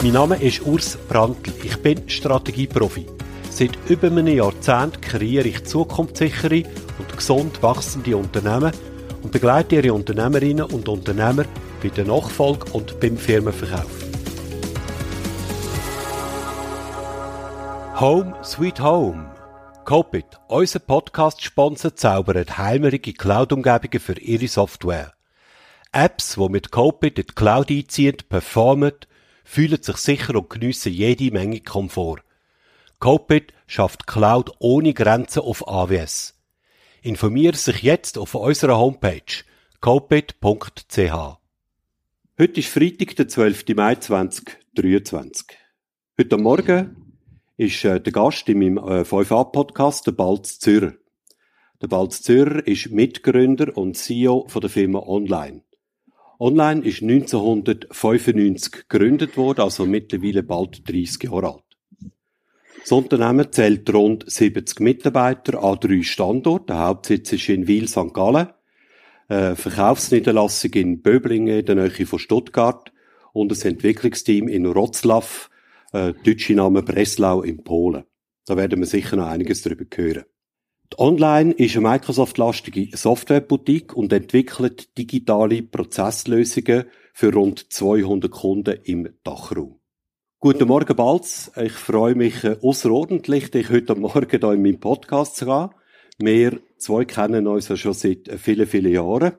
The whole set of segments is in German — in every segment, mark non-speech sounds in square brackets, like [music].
Mein Name ist Urs Brandl. Ich bin Strategieprofi. Seit über einem Jahrzehnt kreiere ich zukunftssichere und gesund wachsende Unternehmen und begleite ihre Unternehmerinnen und Unternehmer bei der Nachfolge und beim Firmenverkauf. Home Sweet Home. Copit, unser Podcast-Sponsor, zaubert heimerige Cloud-Umgebungen für ihre Software. Apps, die mit Copit in die Cloud einziehen, performen, fühlen sich sicher und geniessen jede Menge Komfort. Copit schafft Cloud ohne Grenzen auf AWS. Informiere sich jetzt auf unserer Homepage copit.ch. Heute ist Freitag, der 12. Mai 2023. Heute Morgen ist äh, der Gast in meinem äh, 5a-Podcast der Balz Zürcher. Der Balz Zürcher ist Mitgründer und CEO von der Firma Online. Online ist 1995 gegründet worden, also mittlerweile bald 30 Jahre alt. Das Unternehmen zählt rund 70 Mitarbeiter an drei Standorten. Der Hauptsitz ist in Wil, St. Gallen, eine Verkaufsniederlassung in Böblingen in der Nähe von Stuttgart und ein Entwicklungsteam in Wroclaw, äh, deutsche Name Breslau in Polen. Da werden wir sicher noch einiges darüber hören. Online ist eine Microsoft-lastige Softwareboutique und entwickelt digitale Prozesslösungen für rund 200 Kunden im Dachraum. Guten Morgen, Balz. Ich freue mich äh, außerordentlich, dich heute Morgen hier in meinem Podcast zu haben. Wir zwei kennen uns ja schon seit äh, vielen, vielen Jahren.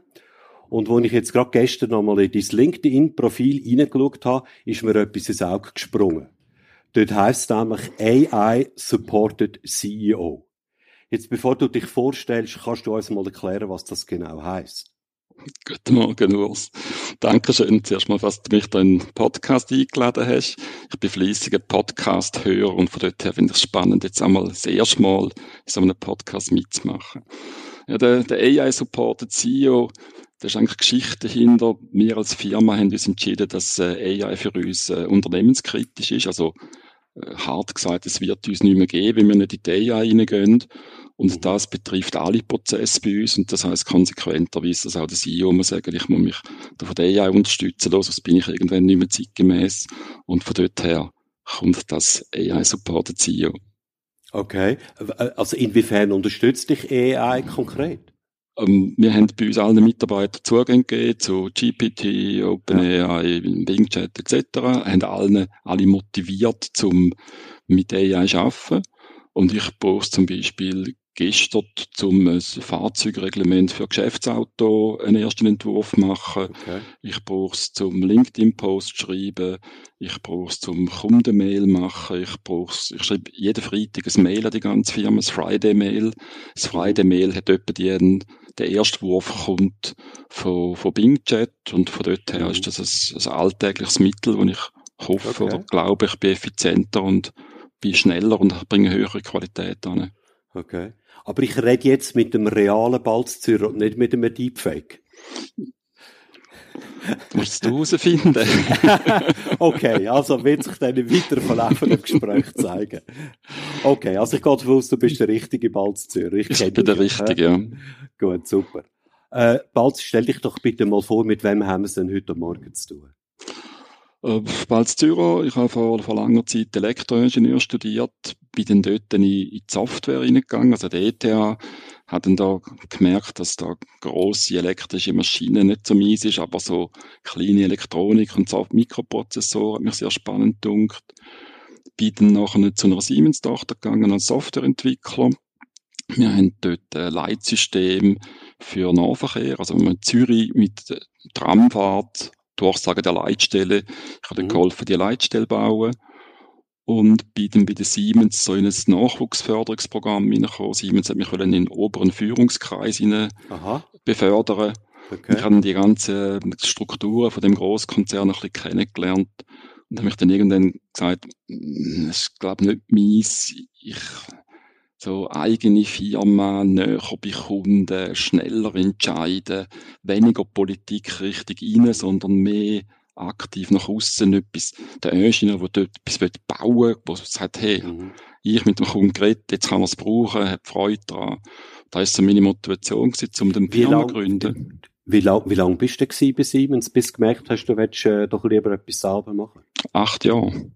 Und wo ich jetzt gerade gestern nochmal in dein LinkedIn-Profil hineingeschaut habe, ist mir etwas ins Auge gesprungen. Dort heisst es nämlich AI Supported CEO. Jetzt, bevor du dich vorstellst, kannst du uns mal erklären, was das genau heißt. Guten Morgen, Urs. Dankeschön zuerst mal, dass du mich da in den Podcast eingeladen hast. Ich bin fleissiger Podcast-Hörer und von dort her finde ich es spannend, jetzt einmal das erste Mal in so einem Podcast mitzumachen. Ja, der, der AI-Supported CEO, da ist eigentlich Geschichte dahinter. Wir als Firma haben uns entschieden, dass äh, AI für uns äh, unternehmenskritisch ist. Also äh, hart gesagt, es wird uns nicht mehr geben, wenn wir nicht in die AI reingehen. Und mhm. das betrifft alle Prozesse bei uns und das heißt konsequenterweise, dass auch der CEO muss sagen, ich muss mich da von der AI unterstützen lassen, sonst bin ich irgendwann nicht mehr zeitgemäß. Und von dort her kommt das AI-Supported CEO. Okay. Also inwiefern unterstützt dich AI konkret? Ähm, wir haben bei uns allen Mitarbeitern Zugang gegeben zu GPT, OpenAI, Bing Chat etc. haben allen, alle motiviert, zum mit AI zu arbeiten. Und ich brauche zum Beispiel gestern zum Fahrzeugreglement für Geschäftsauto einen ersten Entwurf machen. Okay. Ich brauche es zum LinkedIn-Post schreiben. Ich brauche es zum Kundenmail machen. Ich brauche ich schreibe jeden Freitag ein Mail an die ganze Firma, das Friday-Mail. Das Friday-Mail hat etwa die, der erste Wurf kommt von, von Bing Chat und von dort her mhm. ist das ein, ein alltägliches Mittel, wo ich hoffe okay. oder glaube, ich bin effizienter und bin schneller und bringe höhere Qualität an. Okay. Aber ich rede jetzt mit dem realen Balzzürer und nicht mit einem Deepfake. Musst du herausfinden. [laughs] okay, also wird sich dann im weiteren Verlauf des Gesprächs zeigen. Okay, also ich gehe davon aus, du bist der richtige Balzzürer. Ich, ich bin der richtige, ja. Gut, super. Äh, Balz, stell dich doch bitte mal vor, mit wem haben wir es denn heute Morgen zu tun? Äh, Balz Zürcher, ich habe vor, vor langer Zeit Elektroingenieur studiert, bin dann dort in, die Software reingegangen, also der ETH, hat dann da gemerkt, dass da grosse elektrische Maschinen nicht so mies ist, aber so kleine Elektronik und so Mikroprozessoren hat mich sehr spannend gedunkt. Bin dann nachher zu einer Siemens-Tochter gegangen als Softwareentwickler. Wir haben dort ein Leitsystem für Nahverkehr, also wenn man in Zürich mit Tramfahrt Durchsagen der Leitstelle. Ich habe mhm. geholfen, die Leitstelle zu bauen. Und bin dann bei der Siemens so in ein Nachwuchsförderungsprogramm hineingekommen. Siemens hat mich in den oberen Führungskreis befördern. Okay. Ich habe die ganzen Strukturen von dem Großkonzern ein bisschen kennengelernt Und habe ich dann irgendwann gesagt, hm, das ist, glaube ich, nicht meins. Ich, so eigene Firma, näher bei Kunden, schneller entscheiden, weniger Politik richtig rein, sondern mehr aktiv nach außen etwas, der Ingenieur, der dort etwas bauen will, der sagt, hey, mhm. ich mit dem Kunden geredet, jetzt kann er es brauchen, hat Freude daran. Da ist so meine Motivation gewesen, um den Firma zu gründen. Wie lange wie lang bist du denn bei Siemens, bis du gemerkt hast, du willst äh, doch lieber etwas selber machen? Acht Jahre.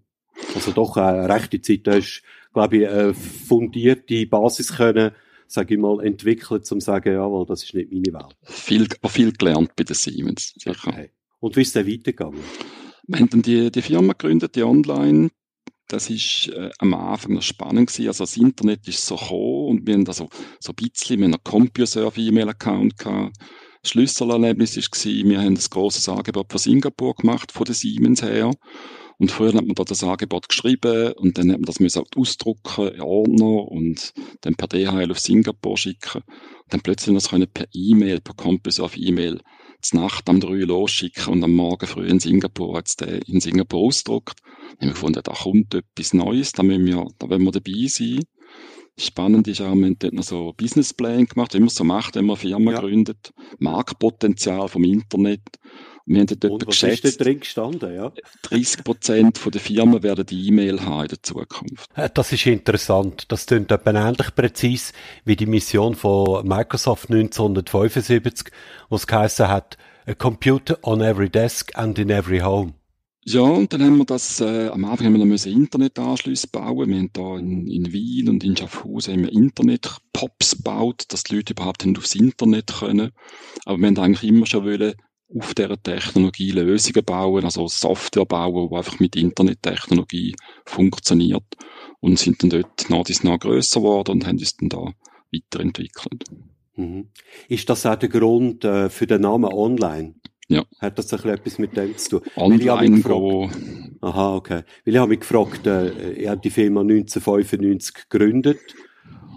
Also doch eine rechte Zeit. Du hast, glaube ich, eine fundierte Basis können, sage ich mal, entwickeln, um zu sagen, jawohl, das ist nicht meine Welt. Viel, viel gelernt bei den Siemens, sicher. Okay. Und wie ist es weitergegangen? Wir haben dann die, die Firma gegründet, die Online. Das ist äh, am Anfang noch spannend gewesen. Also das Internet ist so gekommen und wir haben da so, ein bisschen, haben einen CompuServe-E-Mail-Account gehabt. Das Schlüsselerlebnis war, wir haben ein grosses Angebot von Singapur gemacht, von den Siemens her. Und früher hat man da das Angebot geschrieben und dann hat man das müssen ausdrucken in Ordner und dann per DHL auf Singapur schicken. Und dann plötzlich das können per E-Mail, per Campus auf E-Mail, zur Nacht am 3 losschicken und am Morgen früh in Singapur hat es den in Singapur ausgedruckt. Dann haben wir gefunden, da kommt etwas Neues, da müssen wir, da wollen wir dabei sein. Spannend ist auch, wir haben dort noch so Businessplan gemacht, wie man so macht, wenn man eine Firma ja. gründet. Marktpotenzial vom Internet. Wir haben dort Und was geschätzt, ist drin gestanden, ja? 30 Prozent der Firmen werden die E-Mail haben in der Zukunft. Äh, das ist interessant. Das klingt etwa ähnlich präzise wie die Mission von Microsoft 1975, wo es geheißen hat, a computer on every desk and in every home. Ja, und dann haben wir das, äh, am Anfang haben wir noch Internetanschlüsse bauen. Wir haben da in, in Wien und in Schaffhausen haben wir Internet-Pops gebaut, dass die Leute überhaupt aufs Internet können. Aber wir haben eigentlich immer schon wollen, auf dieser Technologie Lösungen bauen, also Software bauen, die einfach mit Internettechnologie funktioniert. Und sind dann dort nach dies nach grösser geworden und haben uns dann da weiterentwickelt. Mhm. Ist das auch der Grund äh, für den Namen Online? Ja. Hat das etwas mit dem zu tun? Online go. Aha, okay. Weil ich habe mich gefragt, äh, ich habe die Firma 1995 gegründet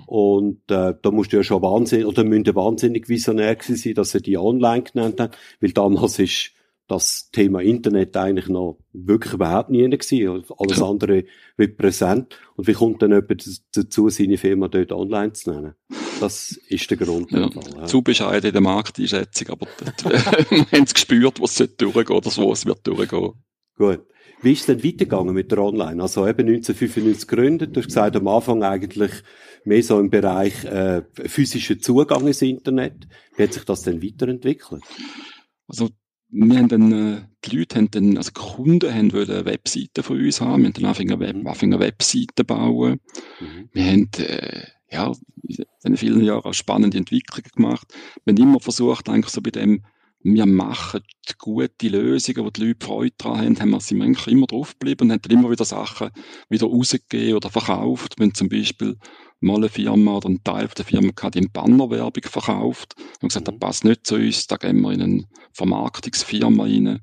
und äh, da musst du ja schon wahnsinnig, oder müssen wahnsinnig visionär gewesen sein, dass sie die online genannt haben, weil damals ist das Thema Internet eigentlich noch wirklich überhaupt nie gewesen. Alles andere wird präsent. Und wie kommt dann jemand dazu, seine Firma dort online zu nennen? Das ist der Grund. Ja, ja. Zu bescheiden in der Markteinschätzung, aber [laughs] wir haben es gespürt, was es durchgehen oder wo es wird durchgehen. Gut. Wie ist es denn weitergegangen mit der Online? Also eben 1995 gegründet. Du hast gesagt, am Anfang eigentlich mehr so im Bereich äh, physischer Zugang ins Internet. Wie hat sich das denn weiterentwickelt? Also wir haben dann, äh, die Leute haben dann, also Kunden haben wollen eine Webseite von uns haben. Wir haben dann angefangen, eine, Web, mhm. angefangen eine Webseite bauen. Mhm. Wir haben, äh, ja, in vielen Jahren spannende Entwicklungen gemacht. Wir haben immer versucht, eigentlich so bei dem, wir machen gute Lösungen, wo die Leute Freude daran haben, haben wir, sind wir eigentlich immer drauf geblieben und haben dann immer wieder Sachen wieder rausgegeben oder verkauft. Wenn zum Beispiel mal eine Firma oder ein Teil der Firma hat die Bannerwerbung verkauft und gesagt, das mhm. passt nicht zu uns, da gehen wir in eine Vermarktungsfirma rein.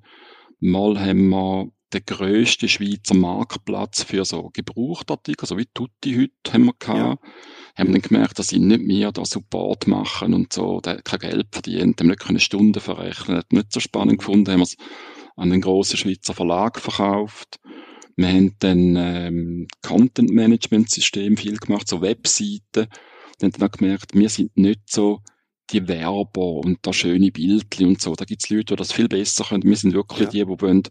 Mal haben wir den grössten Schweizer Marktplatz für so Gebrauchtartikel, so wie Tutti heute haben wir gehabt. Ja. Haben dann gemerkt, dass sie nicht mehr da Support machen und so, der kein Geld verdient, haben nicht eine Stunde verrechnen, hat nicht so spannend gefunden, haben wir es an den grossen Schweizer Verlag verkauft. Wir haben dann ähm, Content-Management-System viel gemacht, so Webseiten. Und haben dann auch gemerkt, wir sind nicht so die Werber und da schöne Bildchen und so. Da gibt's Leute, die das viel besser können. Wir sind wirklich ja. die, die wollen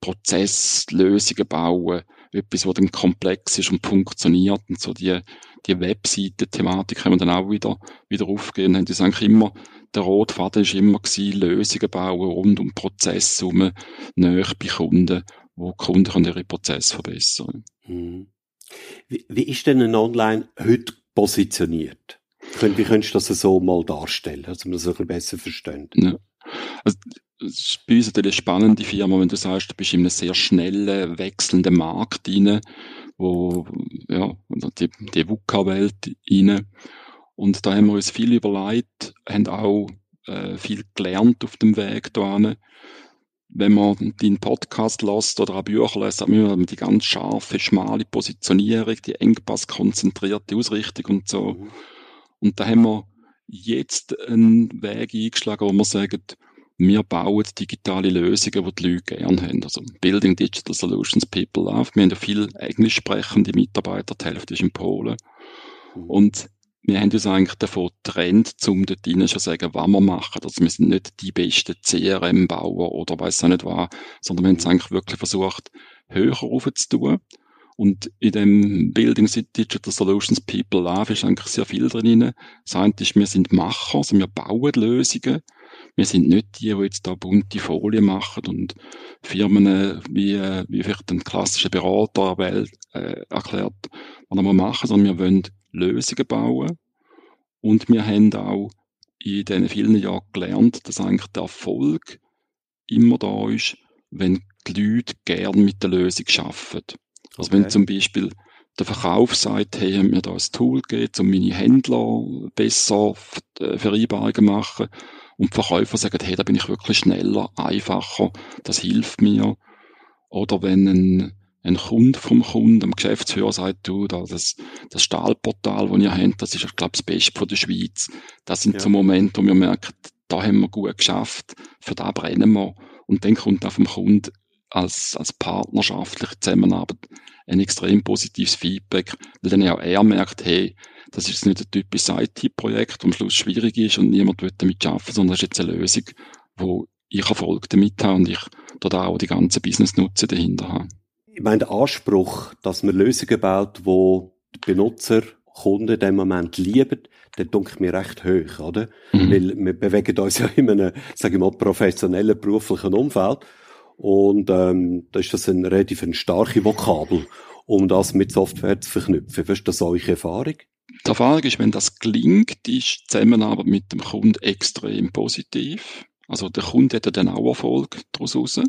Prozesslösungen bauen. Etwas, was dann komplex ist und funktioniert. Und so die, die Webseiten-Thematik haben wir dann auch wieder, wieder aufgehen. Haben das eigentlich immer, der rote Faden ist immer gewesen, Lösungen bauen rund um Prozesse, um näher bei Kunden wo Kunden können ihre Prozesse verbessern mhm. wie, wie ist denn ein Online heute positioniert? Wie könntest du das so mal darstellen, dass wir das ein bisschen besser verstehen? Ja. Also, es ist bei uns natürlich eine spannende Firma, wenn du sagst, du bist in einem sehr schnellen, wechselnden Markt rein, wo, ja, die, die VUCA-Welt rein. Und da haben wir uns viel überlegt, haben auch äh, viel gelernt auf dem Weg da wenn man den Podcast lässt oder auch Bücher lässt, hat man die ganz scharfe, schmale Positionierung, die engpasskonzentrierte Ausrichtung und so. Mhm. Und da haben wir jetzt einen Weg eingeschlagen, wo wir sagen, wir bauen digitale Lösungen, die die Leute gerne haben. Also Building Digital Solutions People Love. Wir haben ja viele englisch sprechende Mitarbeiter, die Hälfte ist in Polen. Mhm. Und wir haben uns eigentlich davon getrennt, um dort schon sagen, was wir machen. Also wir sind nicht die besten CRM-Bauer oder weiß auch nicht was, sondern wir haben es eigentlich wirklich versucht, höher aufzutun. Und in dem Building Digital Solutions People Love ist eigentlich sehr viel drin. Das eine ist, wir sind Macher, also wir bauen Lösungen. Wir sind nicht die, die jetzt da bunte Folien machen und Firmen, wie, wie vielleicht ein klassischer Berater äh, erklärt, was wir machen, sondern wir wollen Lösungen bauen. Und wir haben auch in diesen vielen Jahren gelernt, dass eigentlich der Erfolg immer da ist, wenn die Leute gern mit der Lösung arbeiten. Also okay. wenn zum Beispiel der Verkauf sagt, hey, haben wir da ein Tool gegeben, um meine Händler besser äh, Vereinbarungen zu machen. Und die Verkäufer sagen, hey, da bin ich wirklich schneller, einfacher, das hilft mir. Oder wenn ein, ein Kunde vom Kunden, dem Geschäftsführer sagt, du, das, das Stahlportal, das ihr habt, das ist, ich glaube, das Beste von der Schweiz. Das sind ja. so Momente, wo wir merken, da haben wir gut geschafft, für da brennen wir. Und dann kommt auf dem Kunden als, als partnerschaftliche Zusammenarbeit ein extrem positives Feedback, weil dann auch er merkt, hey, das ist nicht ein typisches IT-Projekt, das am Schluss schwierig ist und niemand will damit arbeiten, sondern das ist jetzt eine Lösung, wo ich Erfolg damit habe und ich dort auch die ganze Business-Nutzen dahinter habe. Ich meine, der Anspruch, dass man Lösungen baut, wo die Benutzer, Kunden in dem Moment lieben, der dunkelt mir recht hoch, oder? Mhm. Weil wir bewegen uns ja in einem, sage ich mal, professionellen beruflichen Umfeld und ähm, da ist das ein relativ ein starke Vokabel, um das mit Software zu verknüpfen. Was ist das eure Erfahrung? Die Erfahrung ist, wenn das gelingt, ist die Zusammenarbeit mit dem Kunden extrem positiv. Also der Kunde hat ja dann auch Erfolg daraus raus.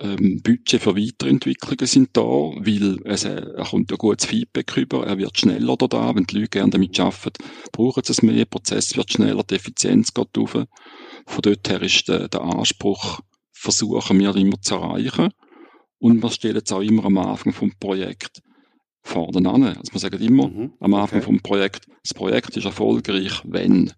Ähm, Budget für Weiterentwicklungen sind da, weil es, äh, er kommt ja gutes Feedback rüber, er wird schneller da, wenn die Leute gerne damit arbeiten, brauchen sie es mehr, der Prozess wird schneller, die Effizienz geht rauf. Von dort her ist der, der Anspruch versuchen wir immer zu erreichen. Und wir stellen es auch immer am Anfang vom Projekt vorne an. Also wir sagen immer mhm, am Anfang okay. vom Projekt, das Projekt ist erfolgreich, wenn.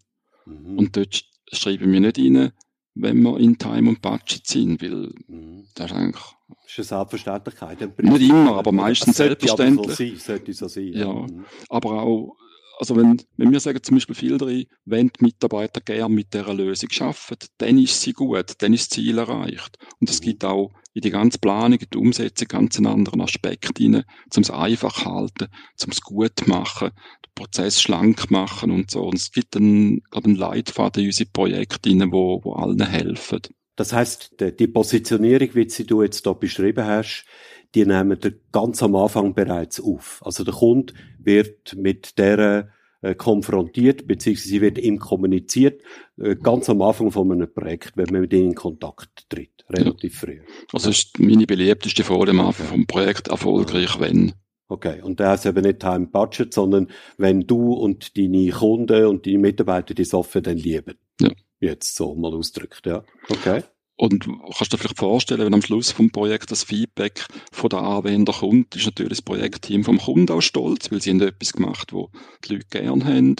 Mhm. Und dort schreiben wir nicht rein, wenn wir in Time und Budget sind, weil mhm. das ist eigentlich das ist eine Selbstverständlichkeit. Nicht immer, aber meistens selbstverständlich. Aber so sein, sollte so sein. Ja, ja. Mhm. aber auch also wenn, wenn wir sagen zum Beispiel viel drin, wenn die Mitarbeiter gerne mit dieser Lösung arbeiten, dann ist sie gut, dann ist das Ziel erreicht. Und es gibt auch in die ganze Planung, in die Umsetzung ganz einen anderen Aspekt rein, um es einfach halten, um es gut machen, den Prozess schlank machen und so. Und es gibt einen, glaube einen Leitfaden in unsere Projekte rein, wo, wo allen helfen. Das heißt, die Positionierung, wie sie du jetzt da beschrieben hast, die nehmen ganz am Anfang bereits auf. Also der Kunde wird mit der äh, konfrontiert, beziehungsweise wird ihm kommuniziert, äh, ganz am Anfang von einem Projekt, wenn man mit ihm in Kontakt tritt, relativ ja. früh. Also ist meine beliebteste Folie am Anfang vom Projekt erfolgreich, wenn. Okay, und da ist eben nicht Time Budget, sondern wenn du und deine Kunden und deine Mitarbeiter die Software dann lieben. Ja. Jetzt so mal ausdrückt, ja. Okay. Und kannst du dir vielleicht vorstellen, wenn am Schluss vom Projekt das Feedback von der Anwender kommt, ist natürlich das Projektteam vom Kunden auch stolz, weil sie haben etwas gemacht, wo die Leute gerne haben. Mhm.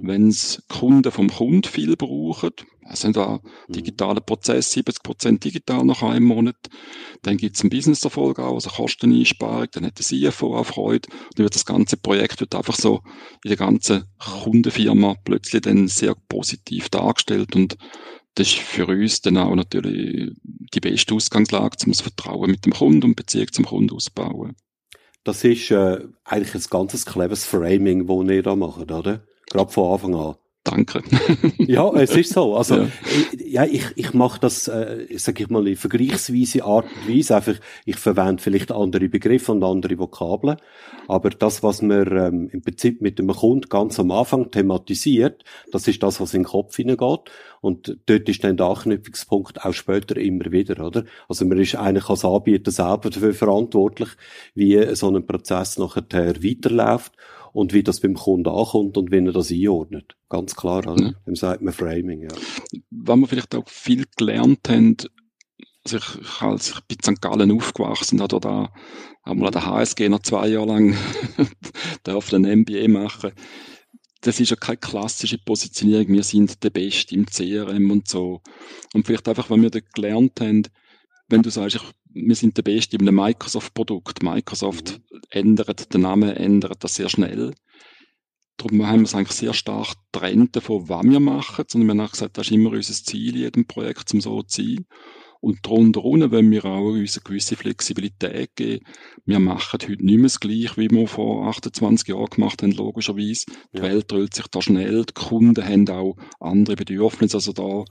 Wenn es Kunden vom Kunden viel brauchen, es sind mhm. digitale Prozesse, 70% digital nach einem Monat, dann gibt es einen Businesserfolg auch, also Kosteneinsparung, dann hat der CFO auch Freude, dann wird das ganze Projekt wird einfach so in der ganzen Kundenfirma plötzlich dann sehr positiv dargestellt und das ist für uns dann auch natürlich die beste Ausgangslage, um das Vertrauen mit dem Kunden und Beziehung zum Kunden auszubauen. Das ist äh, eigentlich ein ganzes cleveres Framing, das ihr da macht, oder? Gerade von Anfang an. Danke. [laughs] ja, es ist so. Also, ja, ich, ja, ich, ich mache das, äh, sage ich mal, in vergleichsweise Art und Weise. Einfach, ich verwende vielleicht andere Begriffe und andere Vokabeln. Aber das, was man ähm, im Prinzip mit dem Kunden ganz am Anfang thematisiert, das ist das, was in den Kopf hineingeht. Und dort ist dann der Anknüpfungspunkt auch später immer wieder, oder? Also man ist eigentlich als Anbieter selber dafür verantwortlich, wie so ein Prozess nachher weiterläuft und wie das beim Kunden ankommt und wie er das einordnet. Ganz klar, also, ja. dem sagt man Framing, ja. Wenn wir vielleicht auch viel gelernt haben, also ich, ich als ich bin in St. Gallen aufgewachsen, habe da wir an der HSG noch zwei Jahre lang [laughs] durfte ein MBA machen. das ist ja keine klassische Positionierung, wir sind der Beste im CRM und so. Und vielleicht einfach, weil wir da gelernt haben, wenn du sagst, ich, wir sind der Beste in einem Microsoft-Produkt, Microsoft mhm. ändert den Namen, ändert das sehr schnell. Darum haben wir es eigentlich sehr stark getrennt davon, was wir machen, sondern wir haben gesagt, das ist immer unser Ziel in jedem Projekt, um so zu sein. Und darunter wollen wir auch uns eine gewisse Flexibilität geben. Wir machen heute nicht mehr das Gleiche, wie wir vor 28 Jahren gemacht haben, logischerweise. Die ja. Welt dreht sich da schnell, die Kunden haben auch andere Bedürfnisse. Also da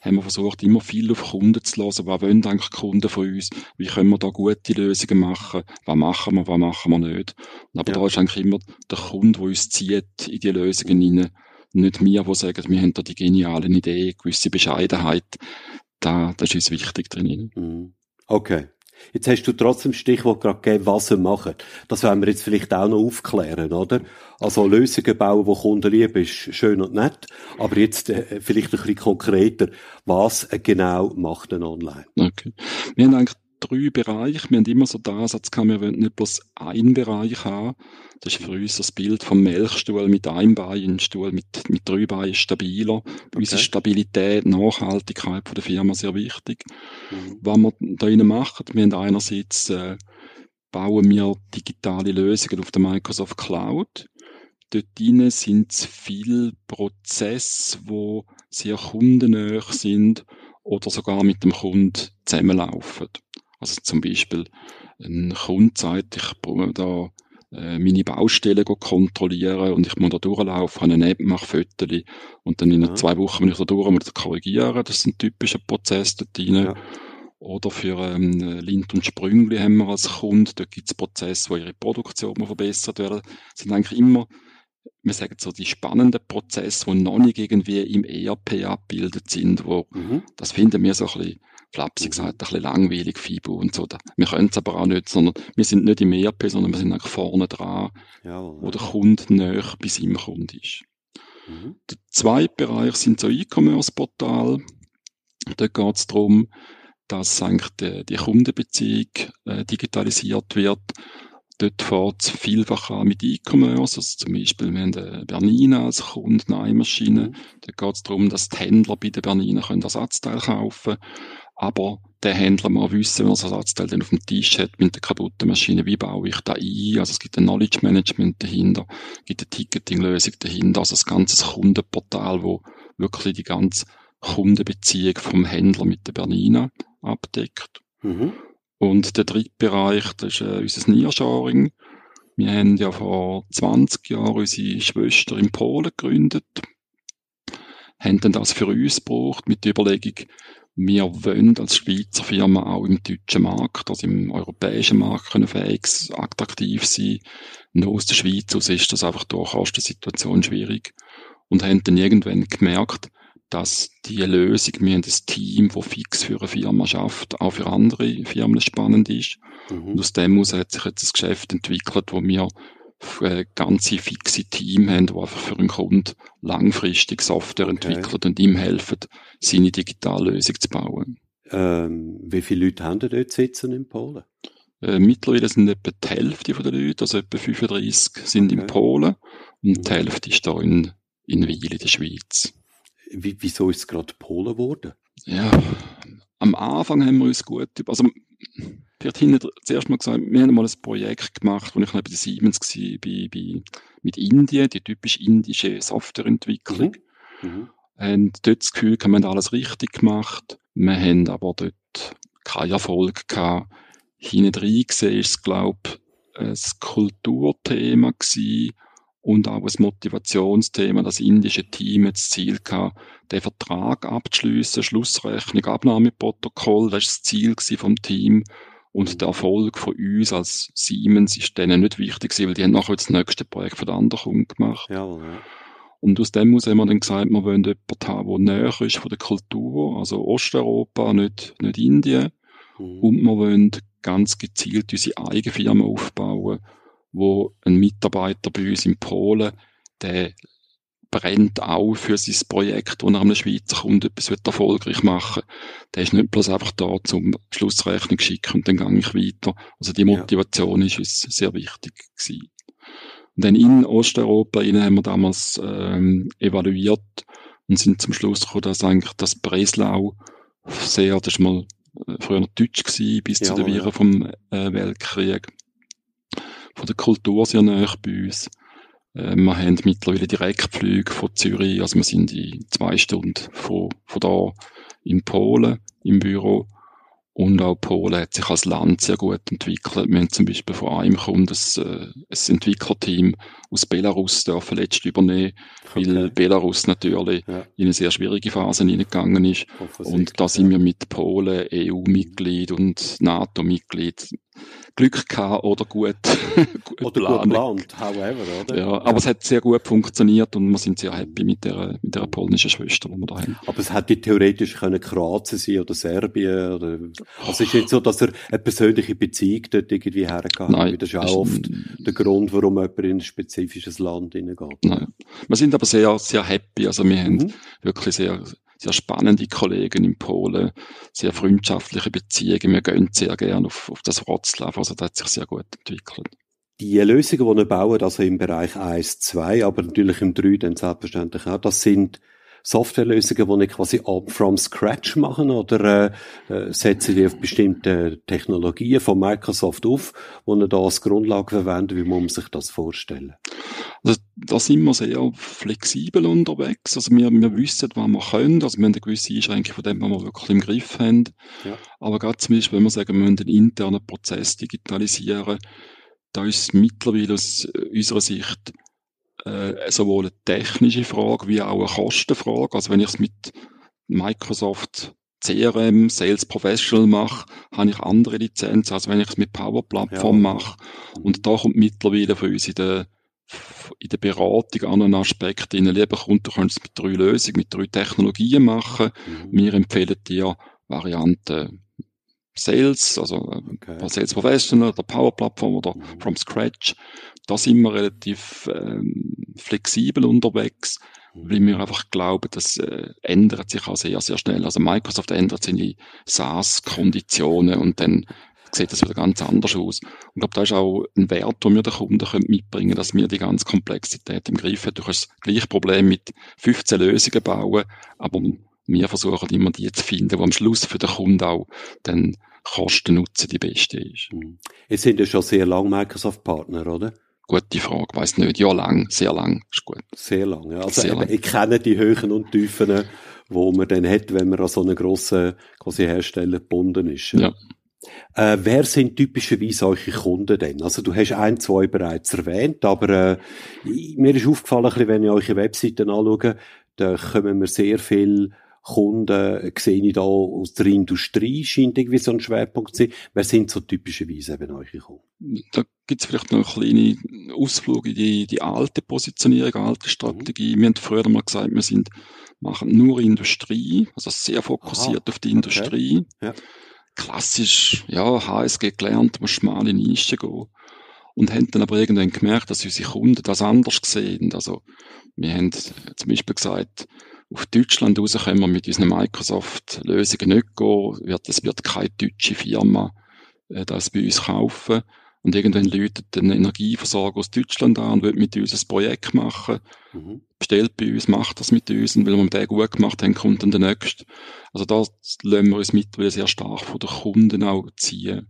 haben wir versucht, immer viel auf Kunden zu hören. Was wollen eigentlich Kunden von uns? Wie können wir da gute Lösungen machen? Was machen wir, was machen wir nicht? Aber ja. da ist eigentlich immer der Kunde, der uns zieht in die Lösungen hinein. Nicht wir, die sagen, wir haben da die genialen Ideen, gewisse Bescheidenheit. Da, das ist uns wichtig drin. Mhm. Okay. Jetzt hast du trotzdem Stichwort gerade gegeben, was wir machen. Das werden wir jetzt vielleicht auch noch aufklären, oder? Also Lösungen bauen, die Kunden lieben, ist schön und nett. Aber jetzt äh, vielleicht ein bisschen konkreter. Was genau macht ein Online? Okay. Wir haben eigentlich drei Bereiche. Wir haben immer so den Ansatz gehabt, wir wollen nicht bloß einen Bereich haben. Das ist für uns das Bild vom Melkstuhl mit einem Bein, ein Stuhl mit, mit drei Beinen stabiler. Bei okay. uns ist Stabilität, Nachhaltigkeit von der Firma sehr wichtig. Mhm. Was wir da innen machen, wir haben einerseits, äh, bauen wir digitale Lösungen auf der Microsoft Cloud. Dort drinnen sind viele Prozesse, die sehr kundennäher sind oder sogar mit dem Kunden zusammenlaufen. Also zum Beispiel ein Kunde sagt, ich brauche da äh, meine Baustelle kontrollieren und ich muss da durchlaufen, habe eine App, mache Fotos und dann in ja. zwei Wochen, wenn ich da durch muss, korrigieren. Das ist ein typischer Prozess dort drin. Ja. Oder für ähm, Lind und Sprüngli haben wir als Kunde, dort gibt es Prozesse, wo ihre Produktion verbessert werden. Das sind eigentlich immer, wir sagen so, die spannenden Prozesse, die noch nicht irgendwie im ERP abgebildet sind, wo, mhm. das finden wir so ein bisschen flapsig gesagt, ein bisschen langweilig, FIBO und so. Wir können es aber auch nicht, sondern wir sind nicht im ERP, sondern wir sind eigentlich vorne dran, ja, wo der Kunde näher bei seinem Kunden ist. Mhm. Der zweite Bereich sind so E-Commerce-Portale. Da geht es darum, dass eigentlich die, die Kundenbeziehung äh, digitalisiert wird. Dort fährt es vielfach an mit E-Commerce. Also zum Beispiel, wir haben eine Bernina als Kunde, eine Eimaschine. Mhm. Da geht es darum, dass die Händler bei der Bernina können Ersatzteil kaufen können aber der Händler muss wissen, wenn er das Ersatzteil dann auf dem Tisch hat mit der kaputten Maschine, wie baue ich da ein? Also es gibt ein Knowledge Management dahinter, es gibt eine Ticketing-Lösung dahinter, also das ganze Kundenportal, wo wirklich die ganze Kundenbeziehung vom Händler mit der Bernina abdeckt. Mhm. Und der dritte Bereich, das ist äh, unser Nearshoring. Wir haben ja vor 20 Jahren unsere Schwester in Polen gegründet, haben dann das für uns gebraucht mit der Überlegung, wir wollen als Schweizer Firma auch im deutschen Markt, also im europäischen Markt können fähig, attraktiv sein. Nur aus der Schweiz aus ist das einfach durch Kostensituation schwierig. Und haben dann irgendwann gemerkt, dass die Lösung, wir haben ein Team, das fix für eine Firma schafft, auch für andere Firmen spannend ist. Mhm. Und aus dem heraus hat sich jetzt ein Geschäft entwickelt, wo wir ganze fixe Team haben, die einfach für einen Kunden langfristig Software okay. entwickelt und ihm helfen, seine Digitallösung zu bauen. Ähm, wie viele Leute haben dort sitzen in Polen? Äh, mittlerweile sind etwa die Hälfte der Leute, also etwa 35 sind okay. in Polen und die mhm. Hälfte ist da in, in Wil in der Schweiz. Wie, wieso ist es gerade Polen geworden? Ja, am Anfang haben wir uns gut, also Vielleicht hinten zuerst mal gesagt, wir haben mal ein Projekt gemacht, wo ich noch bei der Siemens war, bei, bei, mit Indien, die typisch indische Softwareentwicklung. Mhm. Mhm. Und dort das Gefühl, wir haben alles richtig gemacht. Wir haben aber dort keinen Erfolg gehabt. Hinten rein gesehen ist es, glaube ich, ein Kulturthema gewesen und auch ein Motivationsthema. Das indische Team hat das Ziel gehabt, den Vertrag abzuschließen, Schlussrechnung, Abnahmeprotokoll, das war das Ziel vom Team. Und der Erfolg von uns als Siemens ist denen nicht wichtig weil die haben nachher das nächste Projekt für den anderen gemacht. Ja, ja. Und aus dem muss haben wir dann gesagt, wir wollen jemanden haben, der näher ist von der Kultur, also Osteuropa, nicht, nicht Indien. Mhm. Und wir wollen ganz gezielt unsere eigene Firma aufbauen, wo ein Mitarbeiter bei uns in Polen, der brennt auch für sein Projekt, wo er einem Schweizer Kunden etwas erfolgreich machen Der ist nicht bloß einfach da zum Schlussrechnung schicken und dann gehe ich weiter. Also die Motivation ja. ist uns sehr wichtig gewesen. Und dann in Osteuropa innen haben wir damals ähm, evaluiert und sind zum Schluss gekommen, dass eigentlich das Breslau sehr, das war mal äh, früher noch deutsch gewesen, bis ja, zu den Viren ja. vom äh, Weltkrieg. Von der Kultur sehr nahe bei uns. Äh, wir haben mittlerweile Direktflüge von Zürich, also wir sind in zwei Stunden von, von da in Polen im Büro. Und auch Polen hat sich als Land sehr gut entwickelt. Wir haben zum Beispiel von einem Kunden ein, äh, ein Entwicklerteam aus Belarus dürfen letztlich übernehmen, okay. weil Belarus natürlich ja. in eine sehr schwierige Phase hineingegangen ist. Und da sind wir mit Polen EU-Mitglied und NATO-Mitglied Glück gehabt oder gut, [laughs] gut oder gut geplant, however, oder? Ja, aber es hat sehr gut funktioniert und wir sind sehr happy mit der, mit der polnischen Schwester, die wir da haben. Aber es hätte theoretisch können Kroatien sein oder Serbien oder, also es ist nicht so, dass er eine persönliche Beziehung dort irgendwie hergegangen Nein. Das ist auch oft der Grund, warum jemand in ein spezifisches Land hineingeht. Nein. Wir sind aber sehr, sehr happy, also wir mhm. haben wirklich sehr, sehr spannende Kollegen in Polen, sehr freundschaftliche Beziehungen. Wir gehen sehr gerne auf, auf das Wroclaw, also das hat sich sehr gut entwickelt. Die Lösungen, die wir bauen, also im Bereich 1, 2, aber natürlich im 3 dann selbstverständlich auch, das sind Softwarelösungen, die ich quasi ab from scratch machen oder äh, äh, setzen die auf bestimmte Technologien von Microsoft auf, wo ihr da als Grundlage verwenden? Wie muss man sich das vorstellen? Also, da sind wir sehr flexibel unterwegs. Also wir, wir wissen, was wir können. Also wir haben eine gewisse Einschränkung von dem, was wir wirklich im Griff haben. Ja. Aber gerade zum Beispiel, wenn wir sagen, wir müssen den internen Prozess digitalisieren, da ist mittlerweile aus unserer Sicht äh, sowohl eine technische Frage wie auch eine Kostenfrage. Also wenn ich es mit Microsoft CRM, Sales Professional mache, habe ich andere Lizenzen, als wenn ich es mit Power Plattform ja. mache. Und da kommt mittlerweile für uns in der, in der Beratung an einen Aspekt in lieber Kunde, du kannst es mit drei Lösungen, mit drei Technologien machen. Mhm. Wir empfehlen dir Variante Sales, also okay. Sales Professional oder Power Plattform oder mhm. from scratch da sind wir relativ ähm, flexibel unterwegs, mhm. weil wir einfach glauben, das äh, ändert sich auch sehr, sehr schnell. Also Microsoft ändert seine SaaS-Konditionen und dann sieht das wieder ganz anders aus. Und ich glaube, da ist auch ein Wert, den wir den Kunden mitbringen können, dass wir die ganze Komplexität im Griff haben. Du kannst das gleiche Problem mit 15 Lösungen bauen, aber wir versuchen immer die zu finden, die am Schluss für den Kunden auch dann Kosten-Nutzen die beste ist. Mhm. Jetzt sind ja schon sehr lange Microsoft-Partner, oder? Gute Frage, weiß nicht. Ja, lang, sehr lang, ist gut. Sehr lang, ja. Also sehr eben, lang. ich kenne die Höhen und Tiefen, wo man dann hat, wenn man an so einen grossen quasi Hersteller gebunden ist. Ja. Äh, wer sind typischerweise eure Kunden denn? Also du hast ein, zwei bereits erwähnt, aber äh, mir ist aufgefallen, wenn ich eure Webseiten anschaue, da kommen mir sehr viel Kunden sehe ich da aus der Industrie, scheint irgendwie so ein Schwerpunkt zu sein. Wer sind so typischerweise eben eure Kunden? Da gibt es vielleicht noch einen kleinen Ausflug in die, die alte Positionierung, alte Strategie. Mhm. Wir haben früher mal gesagt, wir sind, machen nur Industrie, also sehr fokussiert Aha, auf die Industrie. Okay. Ja. Klassisch, ja, HSG gelernt, muss mal in Nische gehen. Und haben dann aber irgendwann gemerkt, dass unsere Kunden das anders sehen. Also, wir haben zum Beispiel gesagt, auf Deutschland raus können wir mit unseren Microsoft-Lösungen nicht gehen. Wird, es wird keine deutsche Firma äh, das bei uns kaufen. Und irgendwann läutet ein Energieversorger aus Deutschland an und will mit uns ein Projekt machen. Mhm. Bestellt bei uns, macht das mit uns. Und weil wir den gut gemacht haben, kommt dann der nächste. Also da lassen wir uns mittlerweile sehr stark von den Kunden auch ziehen.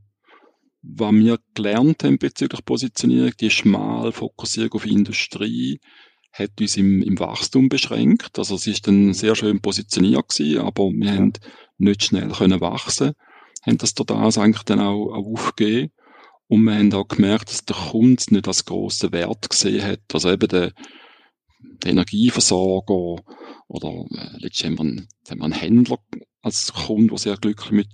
Was wir gelernt haben bezüglich Positionierung, die schmal Fokussierung auf Industrie, hat uns im, im Wachstum beschränkt. Also es ist dann sehr schön positioniert gewesen, aber wir ja. haben nicht schnell können wachsen, haben das total eigentlich dann auch, auch aufgegeben. Und wir haben auch gemerkt, dass der Kunde nicht als grossen Wert gesehen hat. Also eben der, der Energieversorger oder äh, letztlich haben wir, einen, haben wir einen Händler als Kunde, der sehr glücklich mit